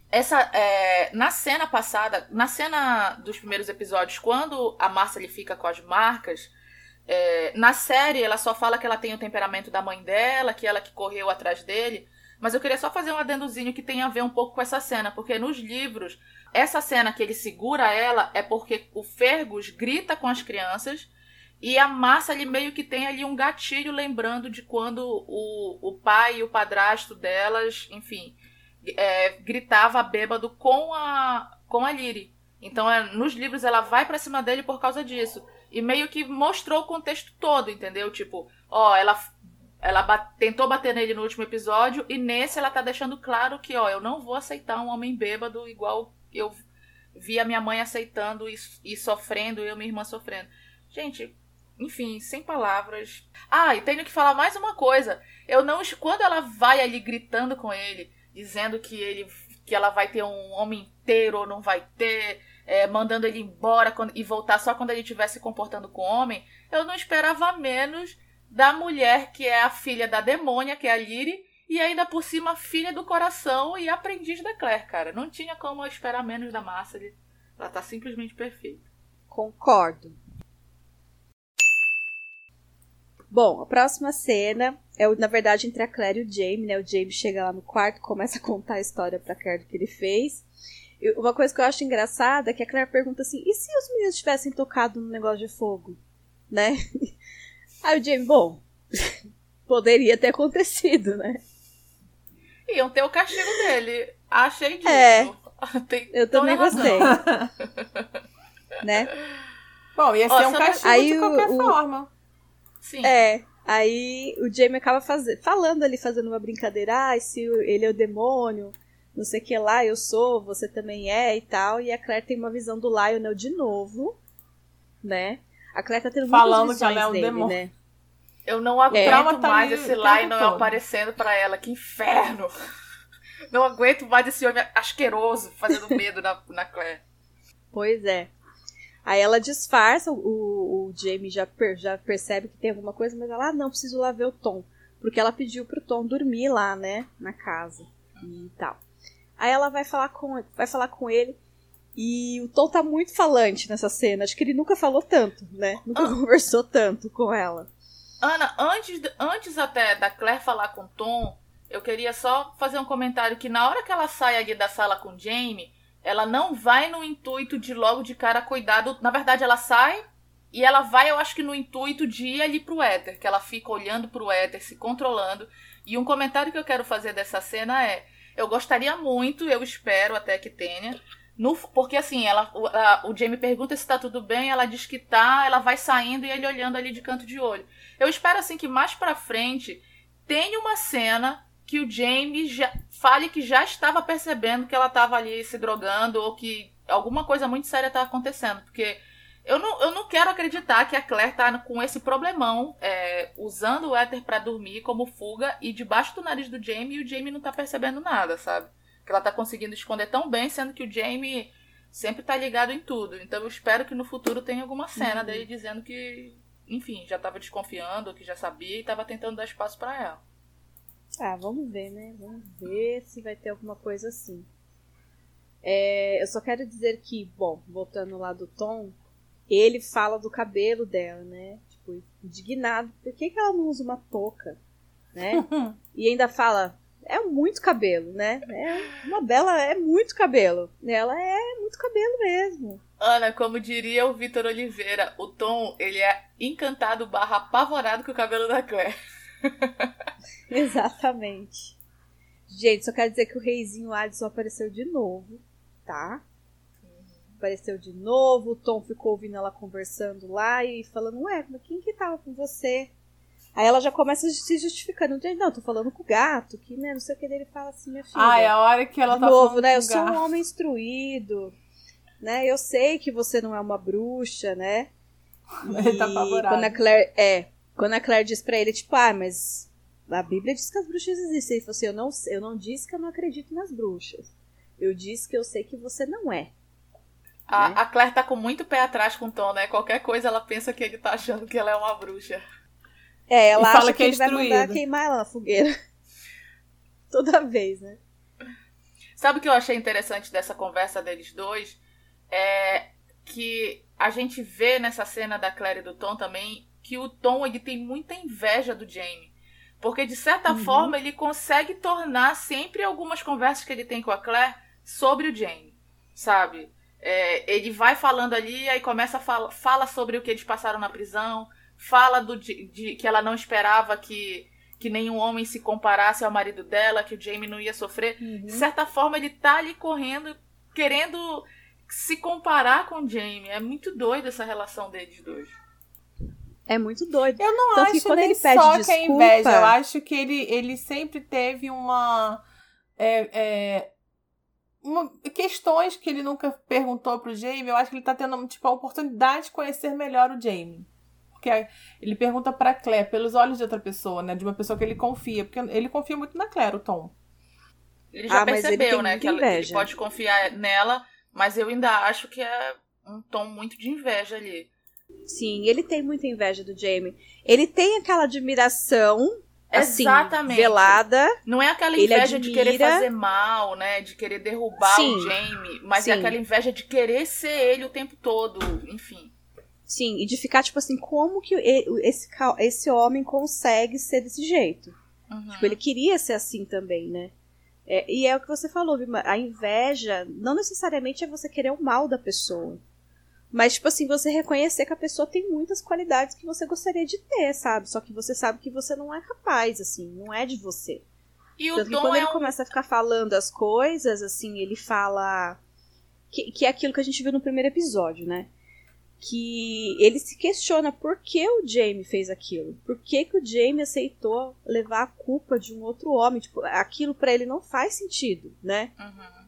essa é, na cena passada, na cena dos primeiros episódios, quando a Márcia ele fica com as marcas, é, na série ela só fala que ela tem o temperamento da mãe dela, que ela que correu atrás dele. Mas eu queria só fazer um adendozinho que tem a ver um pouco com essa cena, porque nos livros essa cena que ele segura ela é porque o Fergus grita com as crianças e a Massa ele meio que tem ali um gatilho lembrando de quando o, o pai e o padrasto delas, enfim, é, gritava bêbado com a com a Liri. Então, é, nos livros ela vai para cima dele por causa disso. E meio que mostrou o contexto todo, entendeu? Tipo, ó, ela ela bat tentou bater nele no último episódio e nesse ela tá deixando claro que, ó, eu não vou aceitar um homem bêbado igual eu vi a minha mãe aceitando e, e sofrendo, eu e minha irmã sofrendo. Gente, enfim, sem palavras. Ah, e tenho que falar mais uma coisa. Eu não. Quando ela vai ali gritando com ele, dizendo que ele que ela vai ter um homem inteiro ou não vai ter, é, mandando ele embora quando, e voltar só quando ele estiver se comportando com homem, eu não esperava menos da mulher que é a filha da demônia, que é a Lyri, e ainda por cima, filha do coração e aprendiz da Claire, cara. Não tinha como esperar menos da massa. Ela tá simplesmente perfeita. Concordo. Bom, a próxima cena é, na verdade, entre a Claire e o Jamie, né? O Jamie chega lá no quarto, começa a contar a história pra Claire do que ele fez. E uma coisa que eu acho engraçada é que a Claire pergunta assim: e se os meninos tivessem tocado no negócio de fogo? Né? [LAUGHS] Aí o Jamie, bom, [LAUGHS] poderia ter acontecido, né? Iam ter o castigo dele. Achei digno. É. [LAUGHS] Tem eu também gostei. [LAUGHS] né? Bom, ia ser um castigo Aí de qualquer o, forma. Sim. É. Aí o Jamie acaba faz... falando ali, fazendo uma brincadeira, ah, se ele é o demônio, não sei o que lá, eu sou, você também é e tal. E a Claire tem uma visão do Lionel de novo, né? A Claire tá tendo Falando que ela é um dele, demônio. né? Eu não aguento Trauma tá mais ali esse Lionel todo. aparecendo pra ela. Que inferno! [LAUGHS] Não aguento mais esse homem asqueroso fazendo medo na, na Claire. Pois é. Aí ela disfarça, o, o Jamie já, per- já percebe que tem alguma coisa, mas ela, ah, não, preciso lá ver o Tom. Porque ela pediu pro Tom dormir lá, né, na casa e tal. Aí ela vai falar com, vai falar com ele e o Tom tá muito falante nessa cena. Acho que ele nunca falou tanto, né? Nunca Ah. [LAUGHS] conversou tanto com ela. Ana, antes, antes até da Claire falar com Tom, eu queria só fazer um comentário que na hora que ela sai ali da sala com Jamie, ela não vai no intuito de logo de cara cuidar do... Na verdade, ela sai e ela vai, eu acho que no intuito de ir ali pro éter, que ela fica olhando pro éter, se controlando. E um comentário que eu quero fazer dessa cena é: eu gostaria muito, eu espero até que tenha. No, porque assim, ela, o, a- o Jamie pergunta se tá tudo bem, ela diz que tá, ela vai saindo e ele olhando ali de canto de olho. Eu espero assim que mais pra frente tenha uma cena que o Jamie já fale que já estava percebendo que ela estava ali se drogando ou que alguma coisa muito séria tá acontecendo, porque eu não, eu não quero acreditar que a Claire tá com esse problemão, é, usando o éter pra dormir como fuga e debaixo do nariz do Jamie e o Jamie não tá percebendo nada, sabe? Que ela tá conseguindo esconder tão bem, sendo que o Jamie sempre tá ligado em tudo. Então eu espero que no futuro tenha alguma cena dele dizendo que, enfim, já tava desconfiando, que já sabia e tava tentando dar espaço pra ela. Ah, vamos ver, né? Vamos ver se vai ter alguma coisa assim. É, eu só quero dizer que, bom, voltando lá do Tom, ele fala do cabelo dela, né? Tipo, indignado. Por que, que ela não usa uma touca? Né? [LAUGHS] E ainda fala, é muito cabelo, né? É uma bela, é muito cabelo. Ela é muito cabelo mesmo. Ana, como diria o Vitor Oliveira, o Tom, ele é encantado barra apavorado com o cabelo da Claire. [LAUGHS] [LAUGHS] Exatamente. Gente, só quero dizer que o reizinho Alisson apareceu de novo, tá? Apareceu de novo, o Tom ficou ouvindo ela conversando lá e falando, ué, mas quem que tava com você? Aí ela já começa se justificando. Não, tô falando com o gato, que né, não sei o que dele fala assim, minha filha. Ah, é a hora que ela de tá novo, falando né? Eu o sou um gato. homem instruído, né? Eu sei que você não é uma bruxa, né? [LAUGHS] Ele tá E apavorado. Quando a Claire, é, quando a Claire diz pra ele, tipo, ah, mas a Bíblia diz que as bruxas existem. Ele falou assim, eu não, eu não disse que eu não acredito nas bruxas. Eu disse que eu sei que você não é. A, Né? a Claire tá com muito pé atrás com o Tom, né? Qualquer coisa ela pensa que ele tá achando que ela é uma bruxa. É, ela E fala acha que que, é ele vai mandar queimar ela na fogueira. [LAUGHS] Toda vez, né? Sabe o que eu achei interessante dessa conversa deles dois? É que a gente vê nessa cena da Claire e do Tom também que o Tom ele tem muita inveja do Jamie. Porque, de certa Uhum. forma, ele consegue tornar sempre algumas conversas que ele tem com a Claire sobre o Jamie, sabe? É, ele vai falando ali, aí começa a falar fala sobre o que eles passaram na prisão, fala do, de, de- que ela não esperava que, que nenhum homem se comparasse ao marido dela, que o Jamie não ia sofrer. De certa forma, ele tá ali correndo, querendo se comparar com o Jamie. É muito doido essa relação deles dois. É muito doido. Eu não Tanto que acho quando nem ele pede só que é desculpa- inveja. Eu acho que ele, ele sempre teve uma, é, é, uma- Questões que ele nunca perguntou pro Jamie. Eu acho que ele tá tendo tipo, a oportunidade de conhecer melhor o Jamie. Porque ele pergunta pra Claire pelos olhos de outra pessoa, né? De uma pessoa que ele confia. Porque ele confia muito na Claire, o Tom. Ele já Ah, percebeu, né? Que, ela- que ele pode confiar nela, mas eu ainda acho que é um tom muito de inveja ali. Sim, ele tem muita inveja do Jamie. Ele tem aquela admiração, assim, Exatamente. velada. Não é aquela inveja de querer fazer mal, né? De querer derrubar Sim. o Jamie, mas é Sim. aquela inveja de querer ser ele o tempo todo, enfim. Sim, e de ficar, tipo assim, como que esse, esse homem consegue ser desse jeito? Uhum. Tipo, ele queria ser assim também, né? É, e é o que você falou, Vima, a inveja não necessariamente é você querer o mal da pessoa. Mas, tipo assim, você reconhecer que a pessoa tem muitas qualidades que você gostaria de ter, sabe? Só que você sabe que você não é capaz, assim, não é de você. E o Tanto que Tom quando é ele um... começa a ficar falando as coisas, assim, ele fala. Que, que é aquilo que a gente viu no primeiro episódio, né? Que ele se questiona por que o Jamie fez aquilo. Por que, que o Jamie aceitou levar a culpa de um outro homem? Tipo, aquilo para ele não faz sentido, né? Uhum.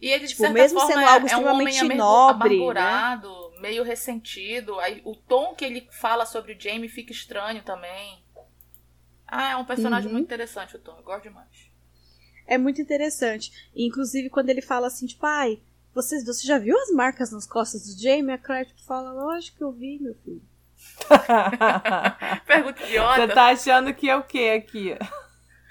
E ele, de tipo, mesmo forma, sendo algo é, extremamente é um nobre, né? amargurado, né? meio ressentido. Aí, o tom que ele fala sobre o Jamie fica estranho também. Ah, é um personagem uhum. muito interessante o Tom. Eu gosto demais. É muito interessante. Inclusive, quando ele fala assim, tipo, pai, você, você já viu as marcas nas costas do Jamie? A Claire tipo, fala, lógico que eu vi, meu filho. [LAUGHS] Pergunta idiota. Você tá achando que é o que aqui?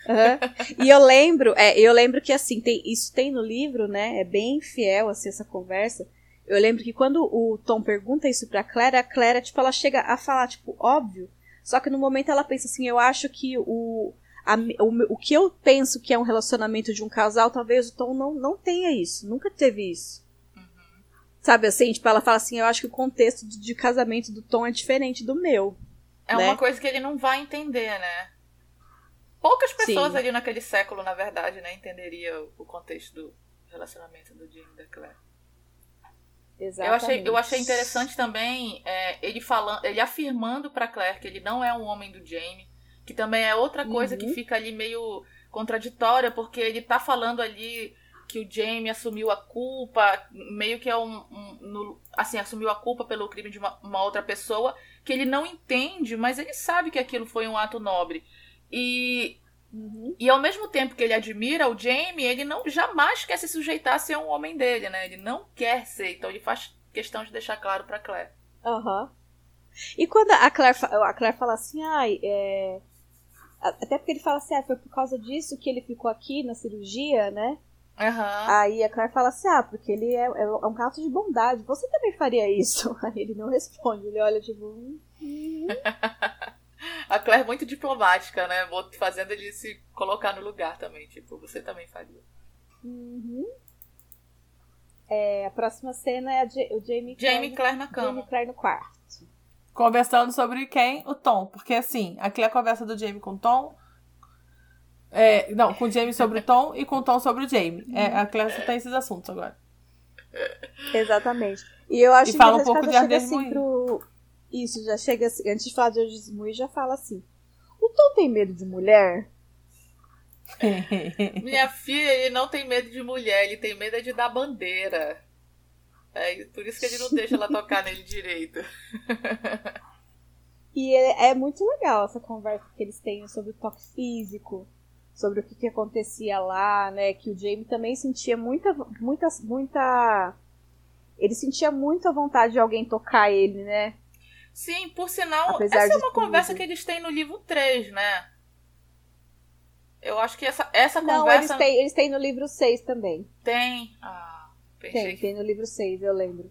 Uhum. E eu lembro, é, eu lembro que assim, tem, isso tem no livro, né? É bem fiel assim, essa conversa. Eu lembro que quando o Tom pergunta isso pra Claire, a Claire, tipo, ela chega a falar, tipo, óbvio. Só que no momento ela pensa assim, eu acho que o, a, o, o que eu penso que é um relacionamento de um casal, talvez o Tom não, não tenha isso. Nunca teve isso. Uhum. Sabe assim? Tipo, ela fala assim: eu acho que o contexto de, de casamento do Tom é diferente do meu. É né? uma coisa que ele não vai entender, né? Poucas pessoas Sim. ali naquele século, na verdade, né, entenderia o contexto do relacionamento do Jim e da Claire. Exatamente. Eu achei, eu achei interessante também é, ele falando, ele afirmando para Claire que ele não é um homem do Jamie, que também é outra coisa uhum. que fica ali meio contraditória, porque ele tá falando ali que o Jamie assumiu a culpa, meio que é um, um no, assim, assumiu a culpa pelo crime de uma, uma, outra pessoa, que ele não entende, mas ele sabe que aquilo foi um ato nobre. E, uhum. e ao mesmo tempo que ele admira o Jamie, ele não jamais quer se sujeitar a ser um homem dele, né? Ele não quer ser, então ele faz questão de deixar claro para Claire. Aham. Uhum. E quando a Claire, a Claire fala assim, ai, é, até porque ele fala assim, ah, foi por causa disso que ele ficou aqui na cirurgia, né? Uhum. Aí a Claire fala assim, ah, porque ele é, é, um caso de bondade. Você também faria isso? [LAUGHS] Aí ele não responde, ele olha tipo... Hum, hum. [LAUGHS] a Claire é muito diplomática, né? Fazendo ele se colocar no lugar também. Tipo, você também faria. Uhum. É, a próxima cena é o Jamie, Jamie Claire, Claire na cama. Jamie Claire no quarto. Conversando sobre quem? O Tom. Porque assim, aqui é a conversa do Jamie com o Tom. É, não, com o Jamie sobre o Tom e com o Tom sobre o Jamie. É, a Claire só tem esses assuntos agora. Exatamente. E eu acho e fala um pouco de Ardes assim pro... Isso, já chega assim. Antes de falar de Ardes já fala assim. O Tom tem medo de mulher? Minha filha, ele não tem medo de mulher, ele tem medo de dar bandeira. É por isso que ele não deixa ela tocar nele direito. [LAUGHS] E é, é, muito legal essa conversa que eles têm sobre o toque físico, sobre o que, que acontecia lá, né? Que o Jamie também sentia muita, muita, muita. Ele sentia muita vontade de alguém tocar ele, né? Sim, por sinal, Apesar essa é uma conversa que eles têm no livro 3, né? Eu acho que essa, essa Não, conversa. Eles têm, eles têm no livro 6 também. Tem. Ah. Tem, tem no livro 6, eu lembro.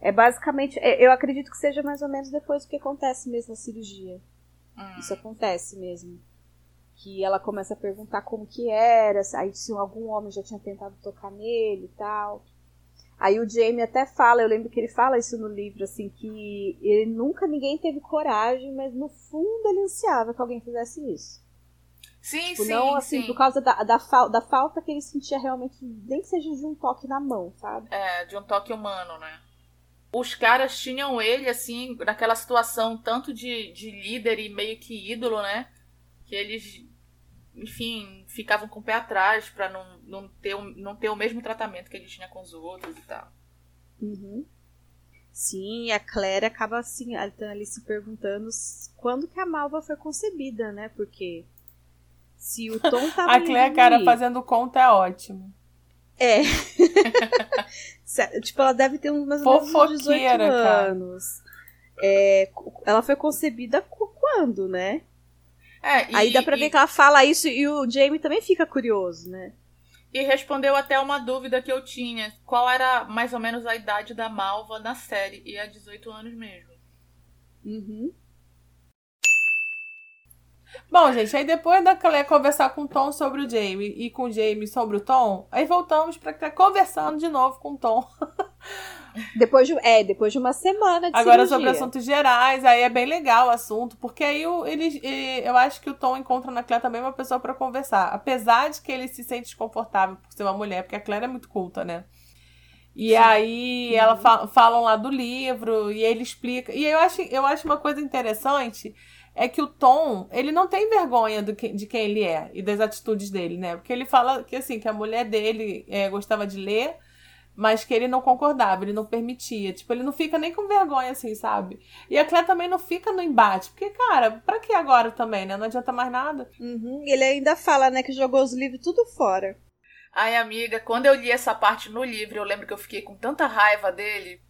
É basicamente, é, eu acredito que seja mais ou menos depois do que acontece mesmo na cirurgia. Hum. Isso acontece mesmo. Que ela começa a perguntar como que era, aí se algum homem já tinha tentado tocar nele e tal. Aí o Jamie até fala, eu lembro que ele fala isso no livro, assim, que ele nunca ninguém teve coragem, mas no fundo ele ansiava que alguém fizesse isso. Sim, tipo, sim. Não assim, sim. por causa da, da, fal, da falta que ele sentia realmente, nem que seja de um toque na mão, sabe? É, de um toque humano, né? Os caras tinham ele, assim, naquela situação tanto de, de líder e meio que ídolo, né? Que eles, enfim, ficavam com o pé atrás pra não, não, ter, não ter o mesmo tratamento que ele tinha com os outros e tal. Uhum. Sim, a Claire acaba assim, ali se perguntando quando que a Malva foi concebida, né? Porque se o Tom A Claire, cara, fazendo conta é ótimo. É. [LAUGHS] tipo, ela deve ter uns mais ou menos uns 18 anos. É, ela foi concebida quando, né? É, e, Aí dá pra ver que ela fala isso e o Jamie também fica curioso, né? E respondeu até uma dúvida que eu tinha. Qual era mais ou menos a idade da Malva na série? E é 18 anos mesmo. Uhum. Bom, gente, aí depois da Claire conversar com o Tom sobre o Jamie e com o Jamie sobre o Tom, aí voltamos pra estar conversando de novo com o Tom. [LAUGHS] Depois de, é, depois de uma semana de Agora cirurgia. sobre assuntos gerais, aí é bem legal o assunto, porque aí o, ele, eu acho que o Tom encontra na Claire também uma pessoa para conversar. Apesar de que ele se sente desconfortável por ser uma mulher, porque a Claire é muito culta, né? E Sim. aí uhum. ela fa falam lá do livro e ele explica. E eu acho, eu acho uma coisa interessante é que o Tom, ele não tem vergonha do que, de quem ele é e das atitudes dele, né? Porque ele fala que assim, que a mulher dele é, gostava de ler, mas que ele não concordava, ele não permitia. Tipo, ele não fica nem com vergonha, assim, sabe? E a Claire também não fica no embate, porque, cara, pra que agora também, né? Não adianta mais nada. Uhum. Ele ainda fala, né, que jogou os livros tudo fora. Ai, amiga, quando eu li essa parte no livro, eu lembro que eu fiquei com tanta raiva dele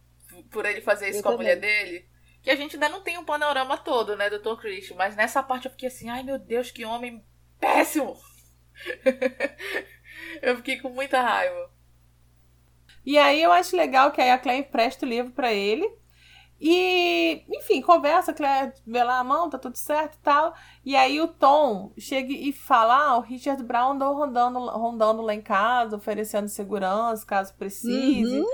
por ele fazer isso eu com também. a mulher dele. Que a gente ainda não tem um panorama todo, né, do Tom Christian. Mas nessa parte eu fiquei assim, ai meu Deus, que homem péssimo! [LAUGHS] eu fiquei com muita raiva. E aí eu acho legal que aí a Claire empresta o livro para ele. E, enfim, conversa, Claire vê lá a mão, tá tudo certo e tal. E aí o Tom chega e fala: Ah, o Richard Brown andou rondando, rondando lá em casa, oferecendo segurança caso precise. Uhum.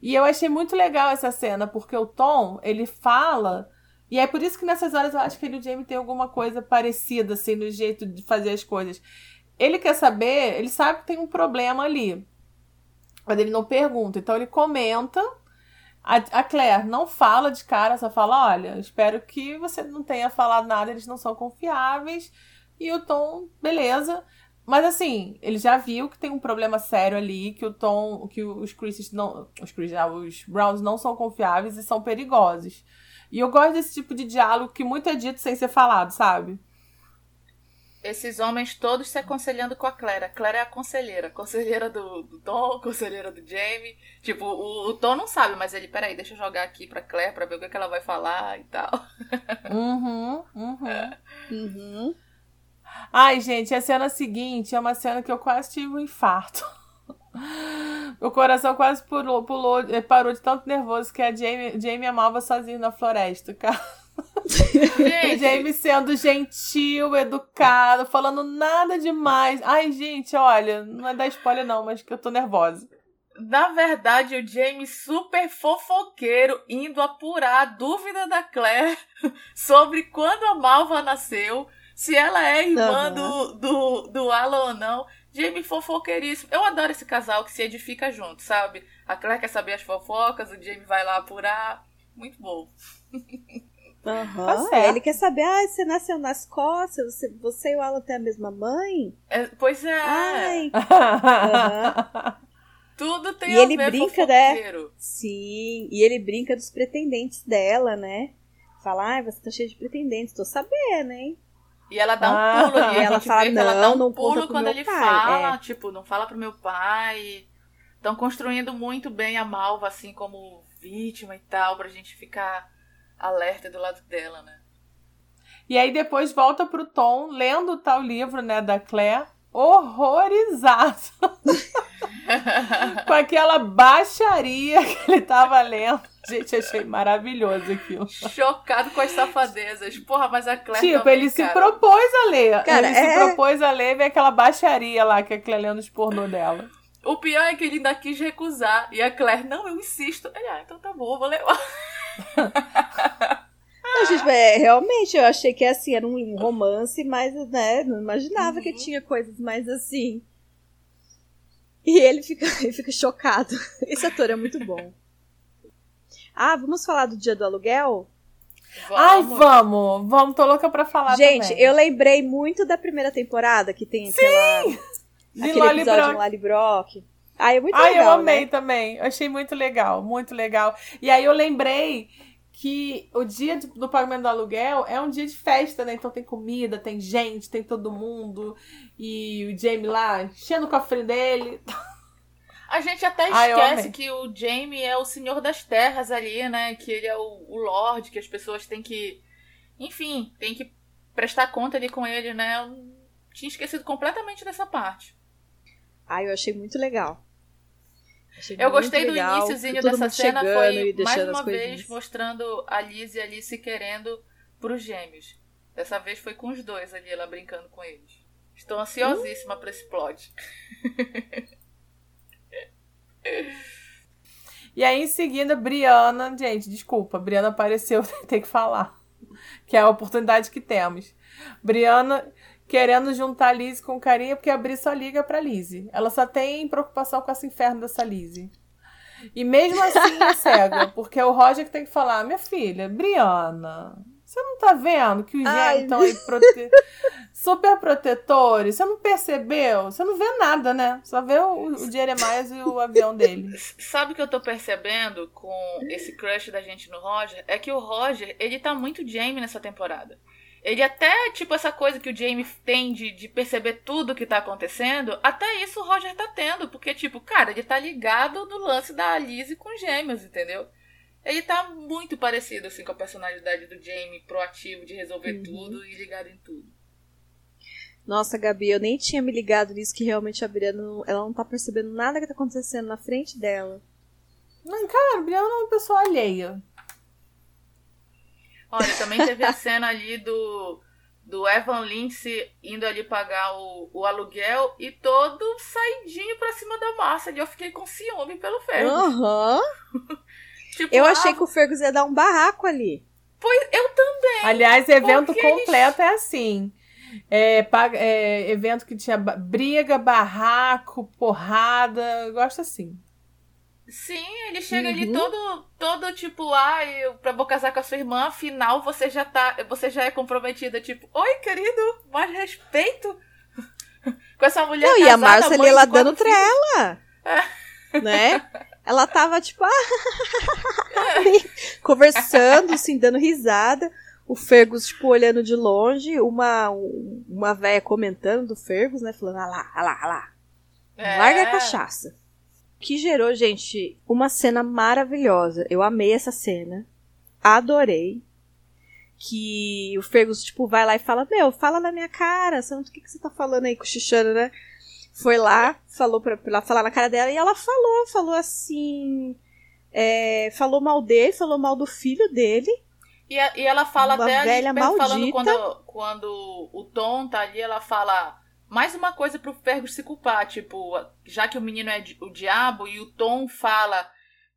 E eu achei muito legal essa cena, porque o Tom, ele fala. E é por isso que nessas horas eu acho que ele e o Jamie tem alguma coisa parecida, assim, no jeito de fazer as coisas. Ele quer saber, ele sabe que tem um problema ali. Mas ele não pergunta. Então ele comenta a, Claire não fala de cara, só fala: olha, espero que você não tenha falado nada, eles não são confiáveis. E o Tom, beleza. Mas assim, ele já viu que tem um problema sério ali, que o Tom, que os Chris's não. Os Chris, ah, os Browns não são confiáveis e são perigosos. E eu gosto desse tipo de diálogo que muito é dito sem ser falado, sabe? esses homens todos se aconselhando com a Claire. A Claire é a conselheira. Conselheira do, do Tom, conselheira do Jamie. Tipo, o, o, Tom não sabe, mas ele, peraí, deixa eu jogar aqui pra Claire pra ver o que, é que ela vai falar e tal. Uhum, uhum. [LAUGHS] uhum. Ai, gente, a cena seguinte é uma cena que eu quase tive um infarto. [LAUGHS] O coração quase pulou, pulou, parou de tanto nervoso que a Jamie, Jamie amava sozinho na floresta, cara. Gente. [LAUGHS] James sendo gentil, educado, falando nada demais. Ai, gente, olha, não é dar spoiler não, mas que eu tô nervosa. Na verdade, o James super fofoqueiro indo apurar a dúvida da Claire [LAUGHS] sobre quando a Malva nasceu, se ela é irmã uhum. do, do, do Alan ou não. Jamie fofoqueiríssimo. Eu adoro esse casal que se edifica junto, sabe? A Claire quer saber as fofocas, o Jamie vai lá apurar. Muito bom. Uhum. Tá ele quer saber, ah, você nasceu na Escócia, você, você e o Alan têm a mesma mãe? É, pois é. Ai. [LAUGHS] uhum. Tudo tem e a ele ver brinca, né? Sim, e ele brinca dos pretendentes dela, né? Fala, ah, você tá cheio de pretendentes, tô sabendo, hein? E ela dá um ah, pulo e ela fala, não, ela dá um não pulo quando ele pai. fala, é. tipo, não fala pro meu pai. Estão construindo muito bem a Malva, assim, como vítima e tal, pra gente ficar alerta do lado dela, né? E aí depois volta pro Tom lendo o tal livro, né, da Claire, horrorizado. [LAUGHS] com aquela baixaria que ele tava lendo. Gente, achei maravilhoso aquilo. Chocado com as safadezas. Porra, mas a Claire. Tipo, também, ele cara. se propôs a ler. Cara, ele é... se propôs a ler e aquela baixaria lá que a Claire lendo os pornô dela. O pior é que ele ainda quis recusar. E a Claire, não, eu insisto. Ele, ah, então tá bom, vou levar. [LAUGHS] Não, gente, é, realmente, eu achei que assim, era um romance, mas né, não imaginava uhum. que tinha coisas mais assim. E ele fica, [LAUGHS] ele fica chocado. Esse ator é muito bom. Ah, vamos falar do dia do aluguel? Vamos. Ai, vamos! Vamos, tô louca pra falar Gente, também. eu lembrei muito da primeira temporada, que tem Sim! aquela... De aquele Loli episódio Brock. Lali Brock. Ah, é muito Ai, legal, eu amei né? também. Eu achei muito legal, muito legal. E aí eu lembrei que o dia do pagamento do aluguel é um dia de festa, né? Então tem comida, tem gente, tem todo mundo. E o Jamie lá enchendo o cofre dele. [LAUGHS] A gente até esquece que o Jamie é o senhor das terras ali, né? Que ele é o, o Lorde, que as pessoas têm que. Enfim, tem que prestar conta ali com ele, né? Eu tinha esquecido completamente dessa parte. Ah, eu achei muito legal. Achei eu gostei do iníciozinho dessa cena, foi mais uma vez mostrando a Liz e a Alice querendo pros gêmeos. Dessa vez foi com os dois ali, ela brincando com eles. Estou ansiosíssima uh. para esse plot. e aí, em seguida, Briana. Gente, desculpa, Briana apareceu, [LAUGHS] tem que falar. Que é a oportunidade que temos. Briana querendo juntar a Lizzie com carinha, porque a Bri só liga pra Lizzie. Ela só tem preocupação com esse inferno dessa Lizzie. E mesmo assim é [LAUGHS] cega, porque é o Roger que tem que falar, minha filha, Briana, você não tá vendo que os gêmeos estão aí prote... super protetores? Você não percebeu? Você não vê nada, né? Só vê o, o Jeremias e o avião dele. Sabe o que eu tô percebendo com esse crush da gente no Roger? É que o Roger, ele tá muito Jamie nessa temporada. Ele até, tipo, essa coisa que o Jamie tem de, de perceber tudo que tá acontecendo, até isso o Roger tá tendo. Porque, tipo, cara, ele tá ligado no lance da Alice com gêmeos, entendeu? Ele tá muito parecido, assim, com a personalidade do Jamie, proativo de resolver uhum. tudo e ligado em tudo. Nossa, Gabi, eu nem tinha me ligado nisso que realmente a Briana, ela não tá percebendo nada que tá acontecendo na frente dela. Não, cara, a Briana é uma pessoa alheia. Olha, também teve a cena ali do, do Evan Lindsay indo ali pagar o, o aluguel e todo saidinho pra cima da massa. E eu fiquei com ciúme pelo ferro. Aham. Uhum. [LAUGHS] Tipo, eu achei ah, que o Fergus ia dar um barraco ali. Pois eu também. Aliás, evento completo é assim. É, é, evento que tinha briga, barraco, porrada. Eu gosto assim. Sim, ele chega uhum. ali todo, todo tipo, ah, eu, pra vou casar com a sua irmã, afinal você já tá, você já é comprometida, tipo, oi, querido, mais respeito [LAUGHS] com essa mulher Não, casada, e a Márcia ali, ela dando trela, é. né? [LAUGHS] Ela tava, tipo, ah, [LAUGHS] conversando, assim, dando risada. O Fergus, tipo, olhando de longe. Uma, uma véia comentando do Fergus, né? Falando, ah lá, ah lá, ah lá. É. Larga a cachaça. Que gerou, gente, uma cena maravilhosa. Eu amei essa cena. Adorei. Que o Fergus, tipo, vai lá e fala: Meu, fala na minha cara. o que, que você tá falando aí, cochichando, né? foi lá, falou pra, pra falar na cara dela, e ela falou, falou assim. É, falou mal dele, falou mal do filho dele. E, a, e ela fala Uma até velha ali, falando quando, quando o Tom tá ali, ela fala mais uma coisa pro Fergus se culpar, tipo, já que o menino é o diabo e o Tom fala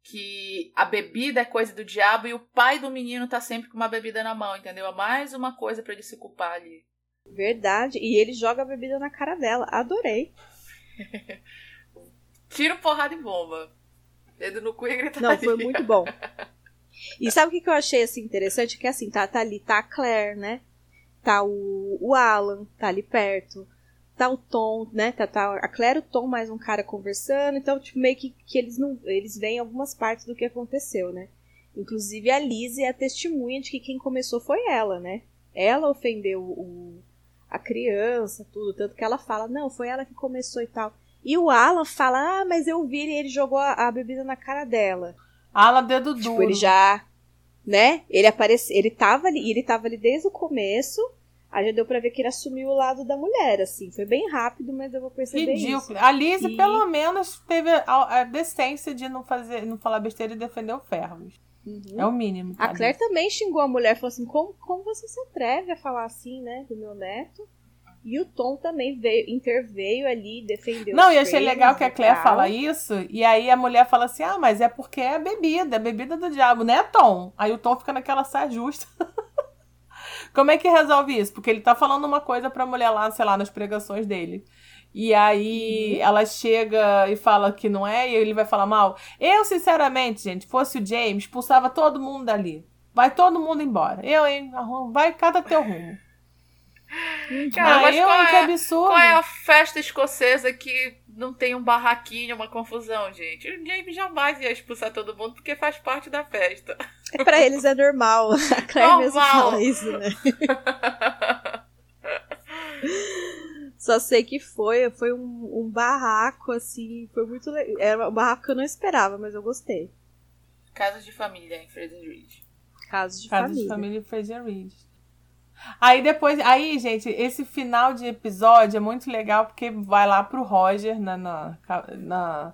que a bebida é coisa do diabo e o pai do menino tá sempre com uma bebida na mão, entendeu? É mais uma coisa para ele se culpar ali. Verdade. E ele joga a bebida na cara dela. Adorei. [LAUGHS] Tiro, porrada e bomba. Dedo no cu e gritaria. Não, foi muito bom. [LAUGHS] E sabe o que eu achei assim, interessante? Que assim, tá, tá ali, tá a Claire, né? Tá o, o Alan, tá ali perto. Tá o Tom, né? Tá, tá a Claire, o Tom, mais um cara conversando. Então, tipo, meio que, que eles não. Eles veem algumas partes do que aconteceu, né? Inclusive a Liz é a testemunha de que quem começou foi ela, né? Ela ofendeu o, a criança, tudo. Tanto que ela fala, não, foi ela que começou e tal. E o Alan fala, ah, mas eu vi e ele jogou a, a, bebida na cara dela. Alan dedo tipo, duro. ele já, né? Ele aparece, ele tava ali, ele tava ali desde o começo. Aí já deu pra ver que ele assumiu o lado da mulher, assim. Foi bem rápido, mas eu vou perceber Ridículo. isso. A Liz, e... pelo menos, teve a, decência de não fazer, não falar besteira e defender o Ferros. Uhum. É o mínimo. A Claire também xingou a mulher, falou assim: como, como você se atreve a falar assim, né, do meu neto? E o Tom também veio, interveio ali, defendeu. Não, e achei legal que a Claire fala isso, e aí a mulher fala assim: ah, mas é porque é bebida, é bebida do diabo, né, Tom? Aí o Tom fica naquela saia justa. [LAUGHS] Como é que resolve isso? Porque ele tá falando uma coisa pra mulher lá, sei lá, nas pregações dele. E aí uhum. ela chega e fala que não é, e ele vai falar mal. Eu, sinceramente, gente, fosse o James, expulsava todo mundo dali. Vai todo mundo embora. Eu, hein? Vai cada teu rumo. [LAUGHS] Cara, ah, mas eu, é, que absurdo. qual é a festa escocesa que não tem um barraquinho, uma confusão, gente? O James jamais ia expulsar todo mundo porque faz parte da festa. É, pra eles é normal. [LAUGHS] A Claire normal. mesmo fala isso, né? [LAUGHS] Só sei que foi, foi um, um barraco, assim, foi muito legal. Era um barraco que eu não esperava, mas eu gostei. Casa de família em Fraser Ridge. Casa de Casa família. de família em Fraser Ridge. Aí depois, aí, gente, esse final de episódio é muito legal porque vai lá pro Roger na, na, na,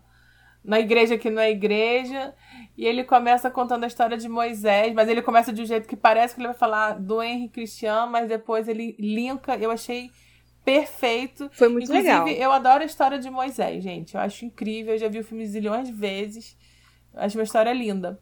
na igreja que não é igreja. E ele começa contando a história de Moisés, mas ele começa de um jeito que parece que ele vai falar do Henry Cristiano, mas depois ele linka. Eu achei perfeito. Foi muito Inclusive, legal. eu adoro a história de Moisés, gente. Eu acho incrível. Eu já vi o filme zilhões de vezes. Eu acho uma história linda.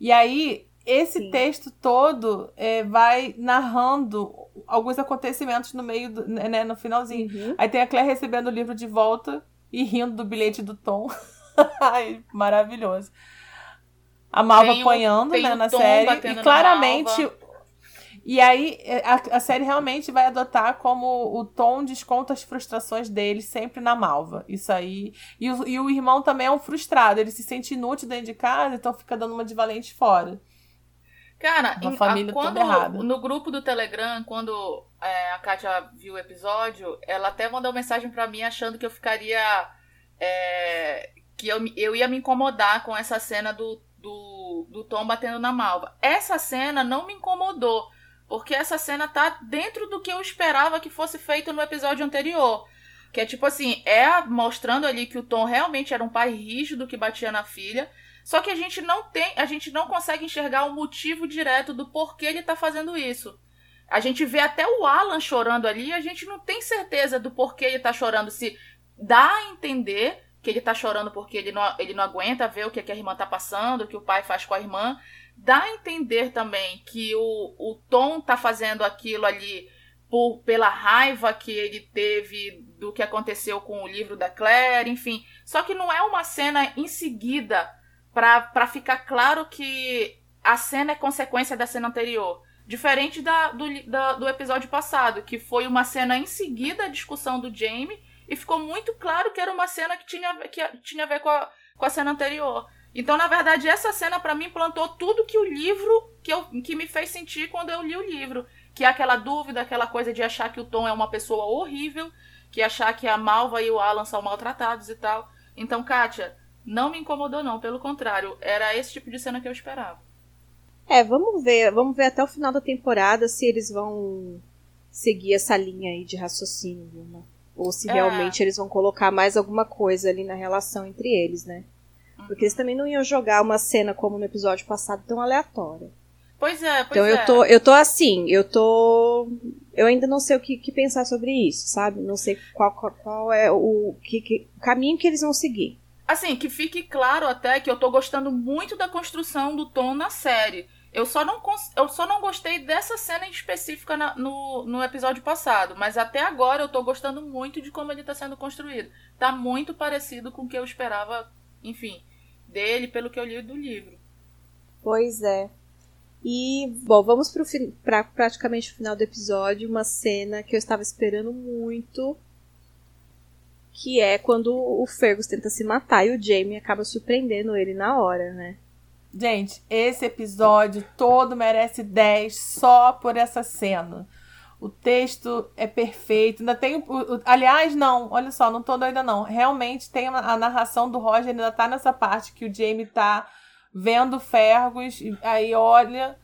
E aí, esse Sim. texto todo é, vai narrando alguns acontecimentos no meio, do, né, no finalzinho. Uhum. Aí tem a Claire recebendo o livro de volta e rindo do bilhete do Tom. [LAUGHS] maravilhoso. A Malva apanhando, né, na série. E claramente. E aí, é, a, a, série realmente vai adotar como o Tom desconta as frustrações dele sempre na Malva. Isso aí. E o, e o irmão também é um frustrado. Ele se sente inútil dentro de casa, então fica dando uma de valente fora. Cara, uma família a, quando, toda errada. no grupo do Telegram, quando é, a Kátia viu o episódio, ela até mandou mensagem para mim achando que eu ficaria. É, que eu, eu ia me incomodar com essa cena do, do, do Tom batendo na malva. Essa cena não me incomodou, porque essa cena tá dentro do que eu esperava que fosse feito no episódio anterior. Que é tipo assim, é mostrando ali que o Tom realmente era um pai rígido que batia na filha. Só que a gente não tem, a gente não consegue enxergar o motivo direto do porquê ele tá fazendo isso. A gente vê até o Alan chorando ali a gente não tem certeza do porquê ele tá chorando. Se dá a entender que ele tá chorando porque ele não, ele não aguenta ver o que, que a irmã tá passando, o que o pai faz com a irmã. Dá a entender também que o, o Tom tá fazendo aquilo ali por, pela raiva que ele teve do que aconteceu com o livro da Claire, enfim. Só que não é uma cena em seguida para ficar claro que a cena é consequência da cena anterior. Diferente da, do, da, do episódio passado, que foi uma cena em seguida à discussão do Jamie, e ficou muito claro que era uma cena que tinha, que tinha a ver com a, com a cena anterior. Então, na verdade, essa cena para mim plantou tudo que o livro que, eu, que me fez sentir quando eu li o livro. Que é aquela dúvida, aquela coisa de achar que o Tom é uma pessoa horrível, que achar que a Malva e o Alan são maltratados e tal. Então, Kátia, não me incomodou, não. Pelo contrário, era esse tipo de cena que eu esperava. É, vamos ver. Vamos ver até o final da temporada se eles vão seguir essa linha aí de raciocínio, Vilma. Ou se é. realmente eles vão colocar mais alguma coisa ali na relação entre eles, né? Uhum. Porque eles também não iam jogar uma cena como no episódio passado tão aleatória. Pois é, pois então é. eu tô, eu tô assim, eu tô. Eu ainda não sei o que, que pensar sobre isso, sabe? Não sei qual, qual, qual é o, que, que, o caminho que eles vão seguir. Assim, que fique claro até que eu tô gostando muito da construção do Tom na série. Eu só não, eu só não gostei dessa cena específica na, no, no episódio passado, mas até agora eu tô gostando muito de como ele tá sendo construído. Tá muito parecido com o que eu esperava, enfim, dele, pelo que eu li do livro. Pois é. E, bom, vamos pro pra praticamente o final do episódio, uma cena que eu estava esperando muito, que é quando o Fergus tenta se matar e o Jamie acaba surpreendendo ele na hora, né? Gente, esse episódio todo merece 10 só por essa cena. O texto é perfeito. Ainda tem. O, o, aliás, não, olha só, não tô doida, não. Realmente tem a, a narração do Roger, ainda tá nessa parte que o Jamie tá vendo Fergus, aí olha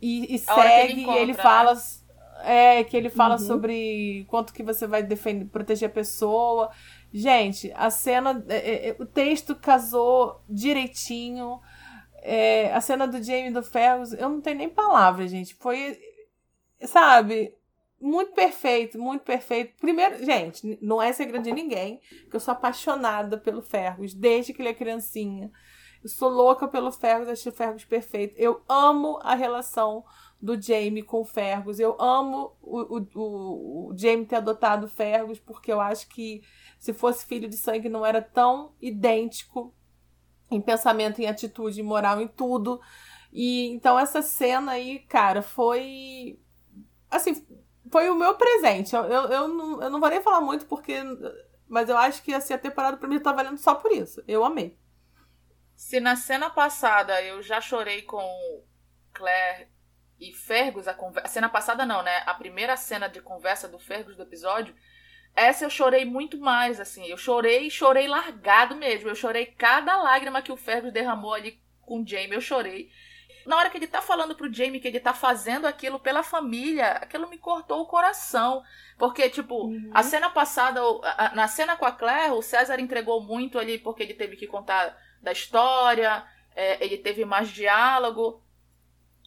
e, e segue, ele encontra, e ele fala. Né? É, que ele fala uhum. sobre quanto que você vai defender, proteger a pessoa. Gente, a cena. É, é, é, o texto casou direitinho. É, a cena do Jamie do Fergus, eu não tenho nem palavras, gente. Foi. Sabe? Muito perfeito, muito perfeito. Primeiro, gente, não é segredo de ninguém que eu sou apaixonada pelo Fergus desde que ele é criancinha. Eu sou louca pelo Fergus, achei o Fergus perfeito. Eu amo a relação do Jamie com o Fergus. Eu amo o, o, o, Jamie ter adotado o Fergus, porque eu acho que se fosse filho de sangue não era tão idêntico em pensamento, em atitude, em moral, em tudo. E então essa cena aí, cara, foi. Assim, foi o meu presente. Eu, eu, eu, não, eu não vou nem falar muito porque. Mas eu acho que assim, a temporada pra mim tá valendo só por isso. Eu amei. Se na cena passada eu já chorei com Claire e Fergus, a, conversa, a cena passada não, né? A primeira cena de conversa do Fergus do episódio, essa eu chorei muito mais, assim. Eu chorei, chorei largado mesmo. Eu chorei cada lágrima que o Fergus derramou ali com o Jamie, eu chorei. Na hora que ele tá falando pro Jamie que ele tá fazendo aquilo pela família, aquilo me cortou o coração. Porque, tipo, uhum. a cena passada, na cena com a Claire, o César entregou muito ali porque ele teve que contar da história, é, ele teve mais diálogo.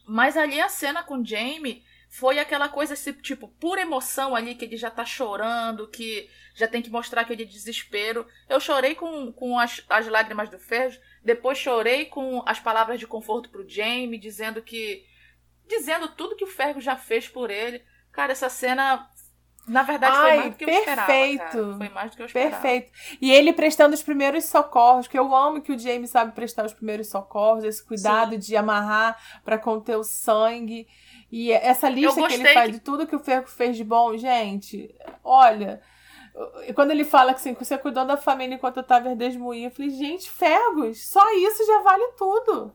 Mas ali a cena com Jamie foi aquela coisa, tipo, pura emoção ali, que ele já tá chorando, que já tem que mostrar aquele desespero. Eu chorei com, com as, as lágrimas do Ferro, depois chorei com as palavras de conforto pro Jamie, dizendo que. dizendo tudo que o Ferro já fez por ele. Cara, essa cena Na verdade, Ai, foi mais do que perfeito. eu esperava. Foi mais do que eu esperava. Perfeito. E ele prestando os primeiros socorros, que eu amo que o James sabe prestar os primeiros socorros, esse cuidado Sim. de amarrar para conter o sangue. E essa lista que ele faz que... de tudo que o Ferro fez de bom, gente, olha. Quando ele fala que assim, você cuidou da família enquanto eu tava em eu falei, gente, Fergus, só isso já vale tudo.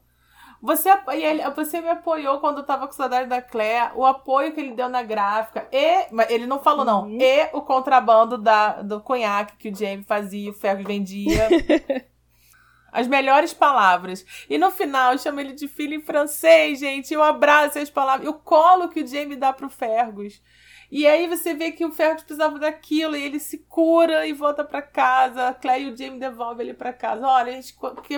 Você, ele, você me apoiou quando eu tava com saudade da Claire, o apoio que ele deu na gráfica, e. Ele não falou, não. Uhum. E o contrabando da, do conhaque que o Jamie fazia, o Fergus vendia. [LAUGHS] As melhores palavras. E no final, chama ele de filho em francês, gente. Eu abraço as palavras. O colo que o Jamie dá pro Fergus. E aí você vê que o Fergus precisava daquilo e ele se cura e volta para casa. A Claire e o Jamie devolvem ele para casa. Olha, a gente,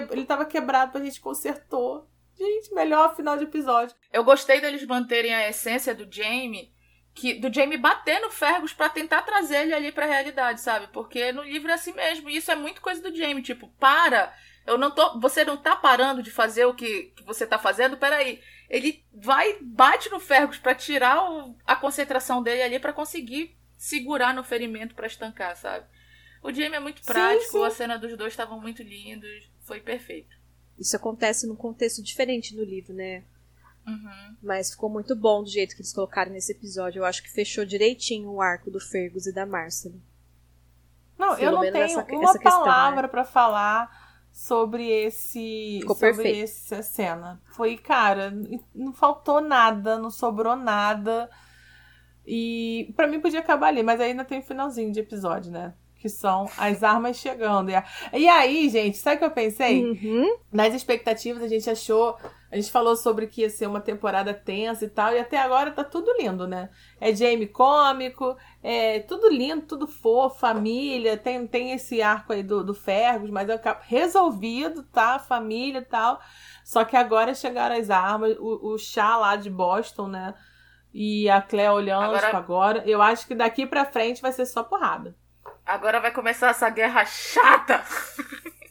ele tava quebrado, a gente consertou. Gente, melhor final de episódio. Eu gostei deles manterem a essência do Jamie, que do Jamie bater no Fergus para tentar trazer ele ali pra realidade, sabe? Porque no livro é assim mesmo. E isso é muito coisa do Jamie. Tipo, para. Eu não tô. Você não tá parando de fazer o que, que você tá fazendo? Peraí. Ele vai, bate no Fergus para tirar o, a concentração dele ali para conseguir segurar no ferimento para estancar, sabe? O Jamie é muito prático, sim, sim. a cena dos dois estavam muito lindos, foi perfeito. Isso acontece num contexto diferente no livro, né? Uhum. Mas ficou muito bom do jeito que eles colocaram nesse episódio. Eu acho que fechou direitinho o arco do Fergus e da Marcely. Não, Pelo eu não tenho essa, uma essa palavra né? para falar sobre esse Ficou sobre perfeito. essa cena. Foi, cara, não faltou nada, não sobrou nada. E para mim podia acabar ali, mas ainda tem o finalzinho de episódio, né? Que são as armas chegando. E aí, gente, sabe o que eu pensei? Uhum. Nas expectativas, a gente achou. A gente falou sobre que ia ser uma temporada tensa e tal, e até agora tá tudo lindo, né? É Jamie cômico, é tudo lindo, tudo fofo, família, tem, tem esse arco aí do, do Fergus, mas é resolvido, tá? Família e tal. Só que agora chegaram as armas, o, o chá lá de Boston, né? E a Clé olhando agora... Tipo, agora. Eu acho que daqui pra frente vai ser só porrada. Agora vai começar essa guerra chata. [LAUGHS]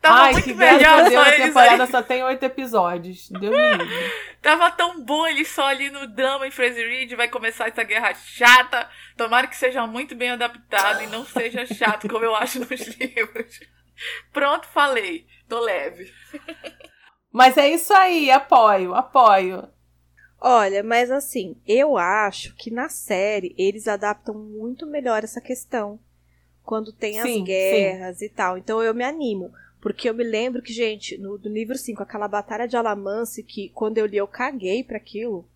Tava Ai, muito que melhor Deus, a temporada aí. só tem oito episódios. Livre. [LAUGHS] Tava tão bom ele só ali no drama em Fraser Reed. Vai começar essa guerra chata. Tomara que seja muito bem adaptado e não seja chato como eu acho nos [LAUGHS] livros. Pronto, falei. Tô leve. Mas é isso aí, apoio, apoio. Olha, mas assim, eu acho que na série eles adaptam muito melhor essa questão. Quando tem sim, as guerras sim. e tal. Então eu me animo. Porque eu me lembro que, gente, no, no livro 5, aquela batalha de Alamance, que quando eu li eu caguei para aquilo,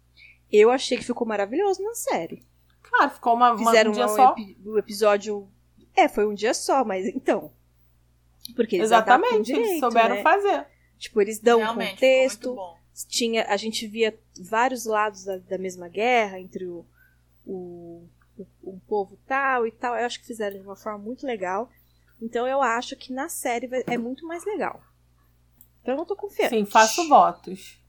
eu achei que ficou maravilhoso na série. Claro, ficou uma, uma Fizeram um dia um só. Um episódio. É, foi um dia só, mas então. Porque eles Exatamente, direito, eles souberam né? fazer. Tipo, eles dão Realmente, um contexto tinha a gente via vários lados da, da mesma guerra entre o, o, o, o, povo tal e tal. Eu acho que fizeram de uma forma muito legal. Então eu acho que na série é muito mais legal. Então eu tô confiante. Sim, faço votos.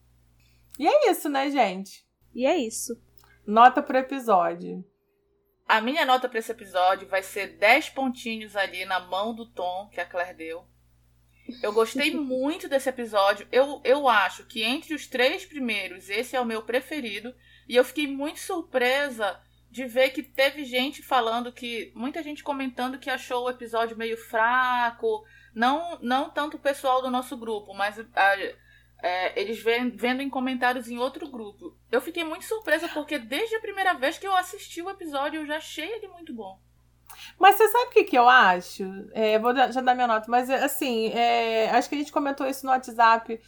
E é isso, né, gente? E é isso. Nota pro episódio. A minha nota para esse episódio vai ser 10 pontinhos ali na mão do Tom que a Claire deu. Eu gostei [LAUGHS] muito desse episódio. Eu, eu acho que entre os três primeiros, esse é o meu preferido. E eu fiquei muito surpresa de ver que teve gente falando que. Muita gente comentando que achou o episódio meio fraco. Não, não tanto o pessoal do nosso grupo, mas a, é, eles vendo em comentários em outro grupo. Eu fiquei muito surpresa porque desde a primeira vez que eu assisti o episódio eu já achei ele muito bom. Mas você sabe o que, que eu acho? É, vou já dar minha nota, mas assim, é, acho que a gente comentou isso no WhatsApp.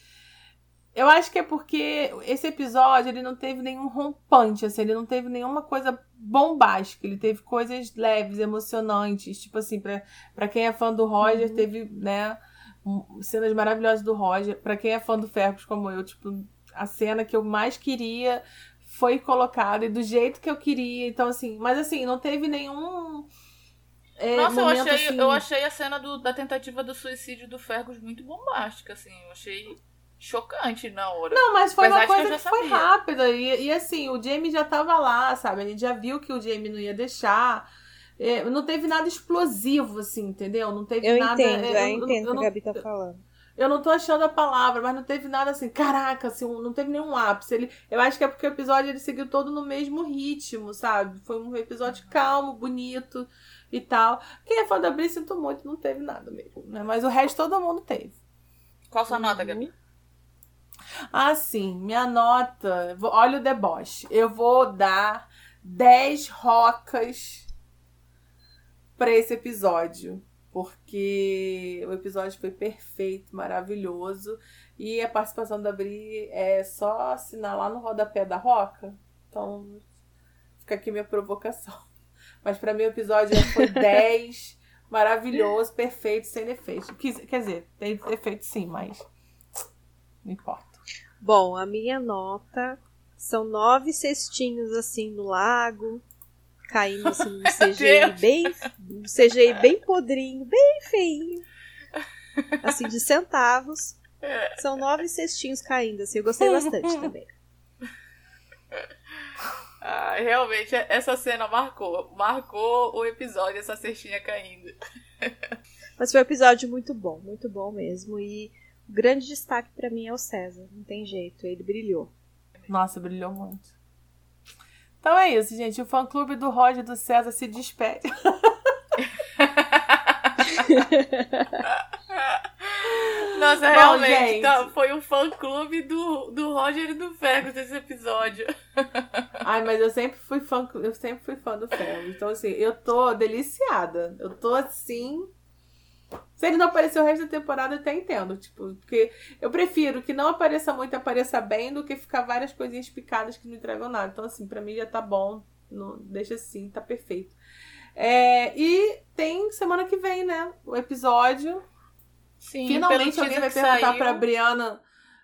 Eu acho que é porque esse episódio ele não teve nenhum rompante, assim, ele não teve nenhuma coisa bombástica, ele teve coisas leves, emocionantes, tipo assim, pra, pra quem é fã do Roger, uhum. teve, né, cenas maravilhosas do Roger. Pra quem é fã do Fergus como eu, tipo, a cena que eu mais queria foi colocada e do jeito que eu queria. Então, assim, mas assim, não teve nenhum é, Nossa, eu achei, assim... eu achei a cena do, da tentativa do suicídio do Fergus muito bombástica, assim. Eu achei chocante na hora. Não, mas foi Apesar uma coisa que, que foi rápida. E, e assim, o Jamie já tava lá, sabe? A gente já viu que o Jamie não ia deixar. É, não teve nada explosivo, assim, entendeu? Não teve eu nada. Entendo, é, eu, eu entendo o que a Gabi tá falando. Eu não tô achando a palavra, mas não teve nada assim, caraca, assim, não teve nenhum ápice. Ele, eu acho que é porque o episódio ele seguiu todo no mesmo ritmo, sabe? Foi um episódio calmo, bonito e tal. Quem é fã da Bri, sinto muito, não teve nada mesmo, né? Mas o resto todo mundo teve. Qual sua nota, Gabi? Ah, sim. Minha nota. Olha o deboche. Eu vou dar 10 rocas para esse episódio. Porque o episódio foi perfeito, maravilhoso. E a participação da Bri é só assinar lá no rodapé da roca. Então, fica aqui minha provocação. Mas para mim o episódio foi [LAUGHS] 10, maravilhoso, perfeito, sem defeito. Quer dizer, tem defeito sim, mas não importa. Bom, a minha nota são nove cestinhos assim no lago, caindo assim no [LAUGHS] CGI bem, um CGI bem podrinho, bem feinho, assim de centavos. [LAUGHS] São nove cestinhos caindo assim. Eu gostei bastante também. Ah, realmente, essa cena marcou. Marcou o episódio, essa cestinha caindo. [LAUGHS] Mas foi um episódio muito bom, muito bom mesmo. E o grande destaque para mim é o César. Não tem jeito, ele brilhou. Nossa, brilhou muito. Então é isso, gente. O fã-clube do Roger do César se despede. [LAUGHS] [LAUGHS] Nossa, Bom, realmente, tá, foi um fã-clube do, do Roger e do Fergus esse episódio. [LAUGHS] Ai, mas eu sempre fui fã, eu sempre fui fã do Fergus. Então, assim, eu tô deliciada. Eu tô assim se ele não aparecer o resto da temporada, eu até entendo. Tipo, porque eu prefiro que não apareça muito e apareça bem do que ficar várias coisinhas picadas que não entregam nada. Então, assim, pra mim já tá bom. Não, deixa assim, tá perfeito. É, e tem semana que vem, né? O episódio. Sim, Finalmente alguém vai perguntar saiu... pra Briana.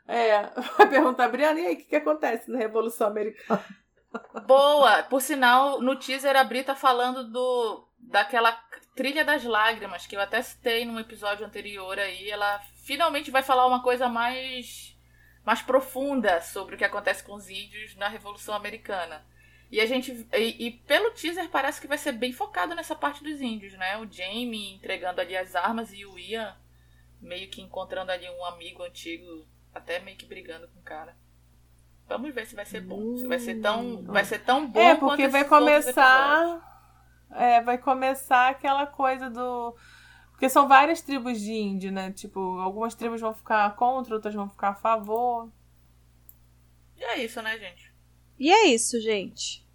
É, [LAUGHS] vai perguntar, Briana, e aí, o que, que acontece na Revolução Americana? [LAUGHS] Boa! Por sinal, no teaser a Bri tá falando do, daquela Trilha das Lágrimas, que eu até citei num episódio anterior aí, ela finalmente vai falar uma coisa mais, mais profunda sobre o que acontece com os índios na Revolução Americana. E a gente. E, e, pelo teaser parece que vai ser bem focado nessa parte dos índios, né? O Jamie entregando ali as armas e o Ian meio que encontrando ali um amigo antigo, até meio que brigando com o cara. Vamos ver se vai ser bom. Se vai ser tão, hum. vai ser tão bom É, porque vai começar é, vai começar aquela coisa do. Porque são várias tribos de índio, né? Tipo, algumas tribos vão ficar contra, outras vão ficar a favor. E é isso, né, gente? E é isso, gente.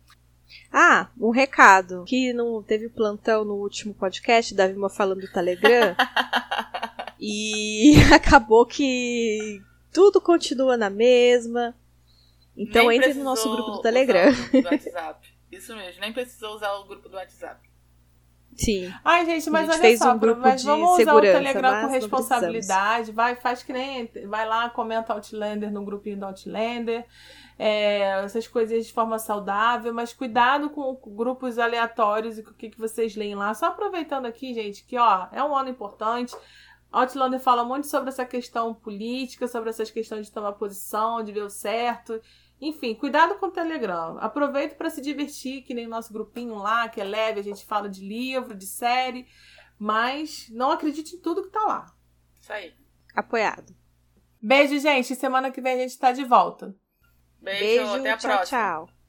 Ah, um recado. Que não teve plantão no último podcast, da Vilma falando do Telegram. [LAUGHS] e [LAUGHS] acabou que tudo continua na mesma. Então Nem entre no nosso grupo do Telegram. Do [LAUGHS] WhatsApp. Isso mesmo, nem precisou usar o grupo do WhatsApp. Sim. Ai, gente, mas olha só, um grupo mas vamos usar o Telegram com responsabilidade. Vai, faz que nem. Vai lá, comenta Outlander no grupinho do Outlander. É, essas coisinhas de forma saudável, mas cuidado com grupos aleatórios e com o que, que vocês leem lá. Só aproveitando aqui, gente, que ó, é um ano importante. Outlander fala muito sobre essa questão política, sobre essas questões de tomar posição, de ver o certo. Enfim, cuidado com o Telegram. Aproveita para se divertir, que nem o nosso grupinho lá, que é leve, a gente fala de livro, de série, mas não acredite em tudo que tá lá. Isso aí. Apoiado. Beijo, gente. Semana que vem a gente tá de volta. Beijo, Beijo até a tchau, próxima. Tchau.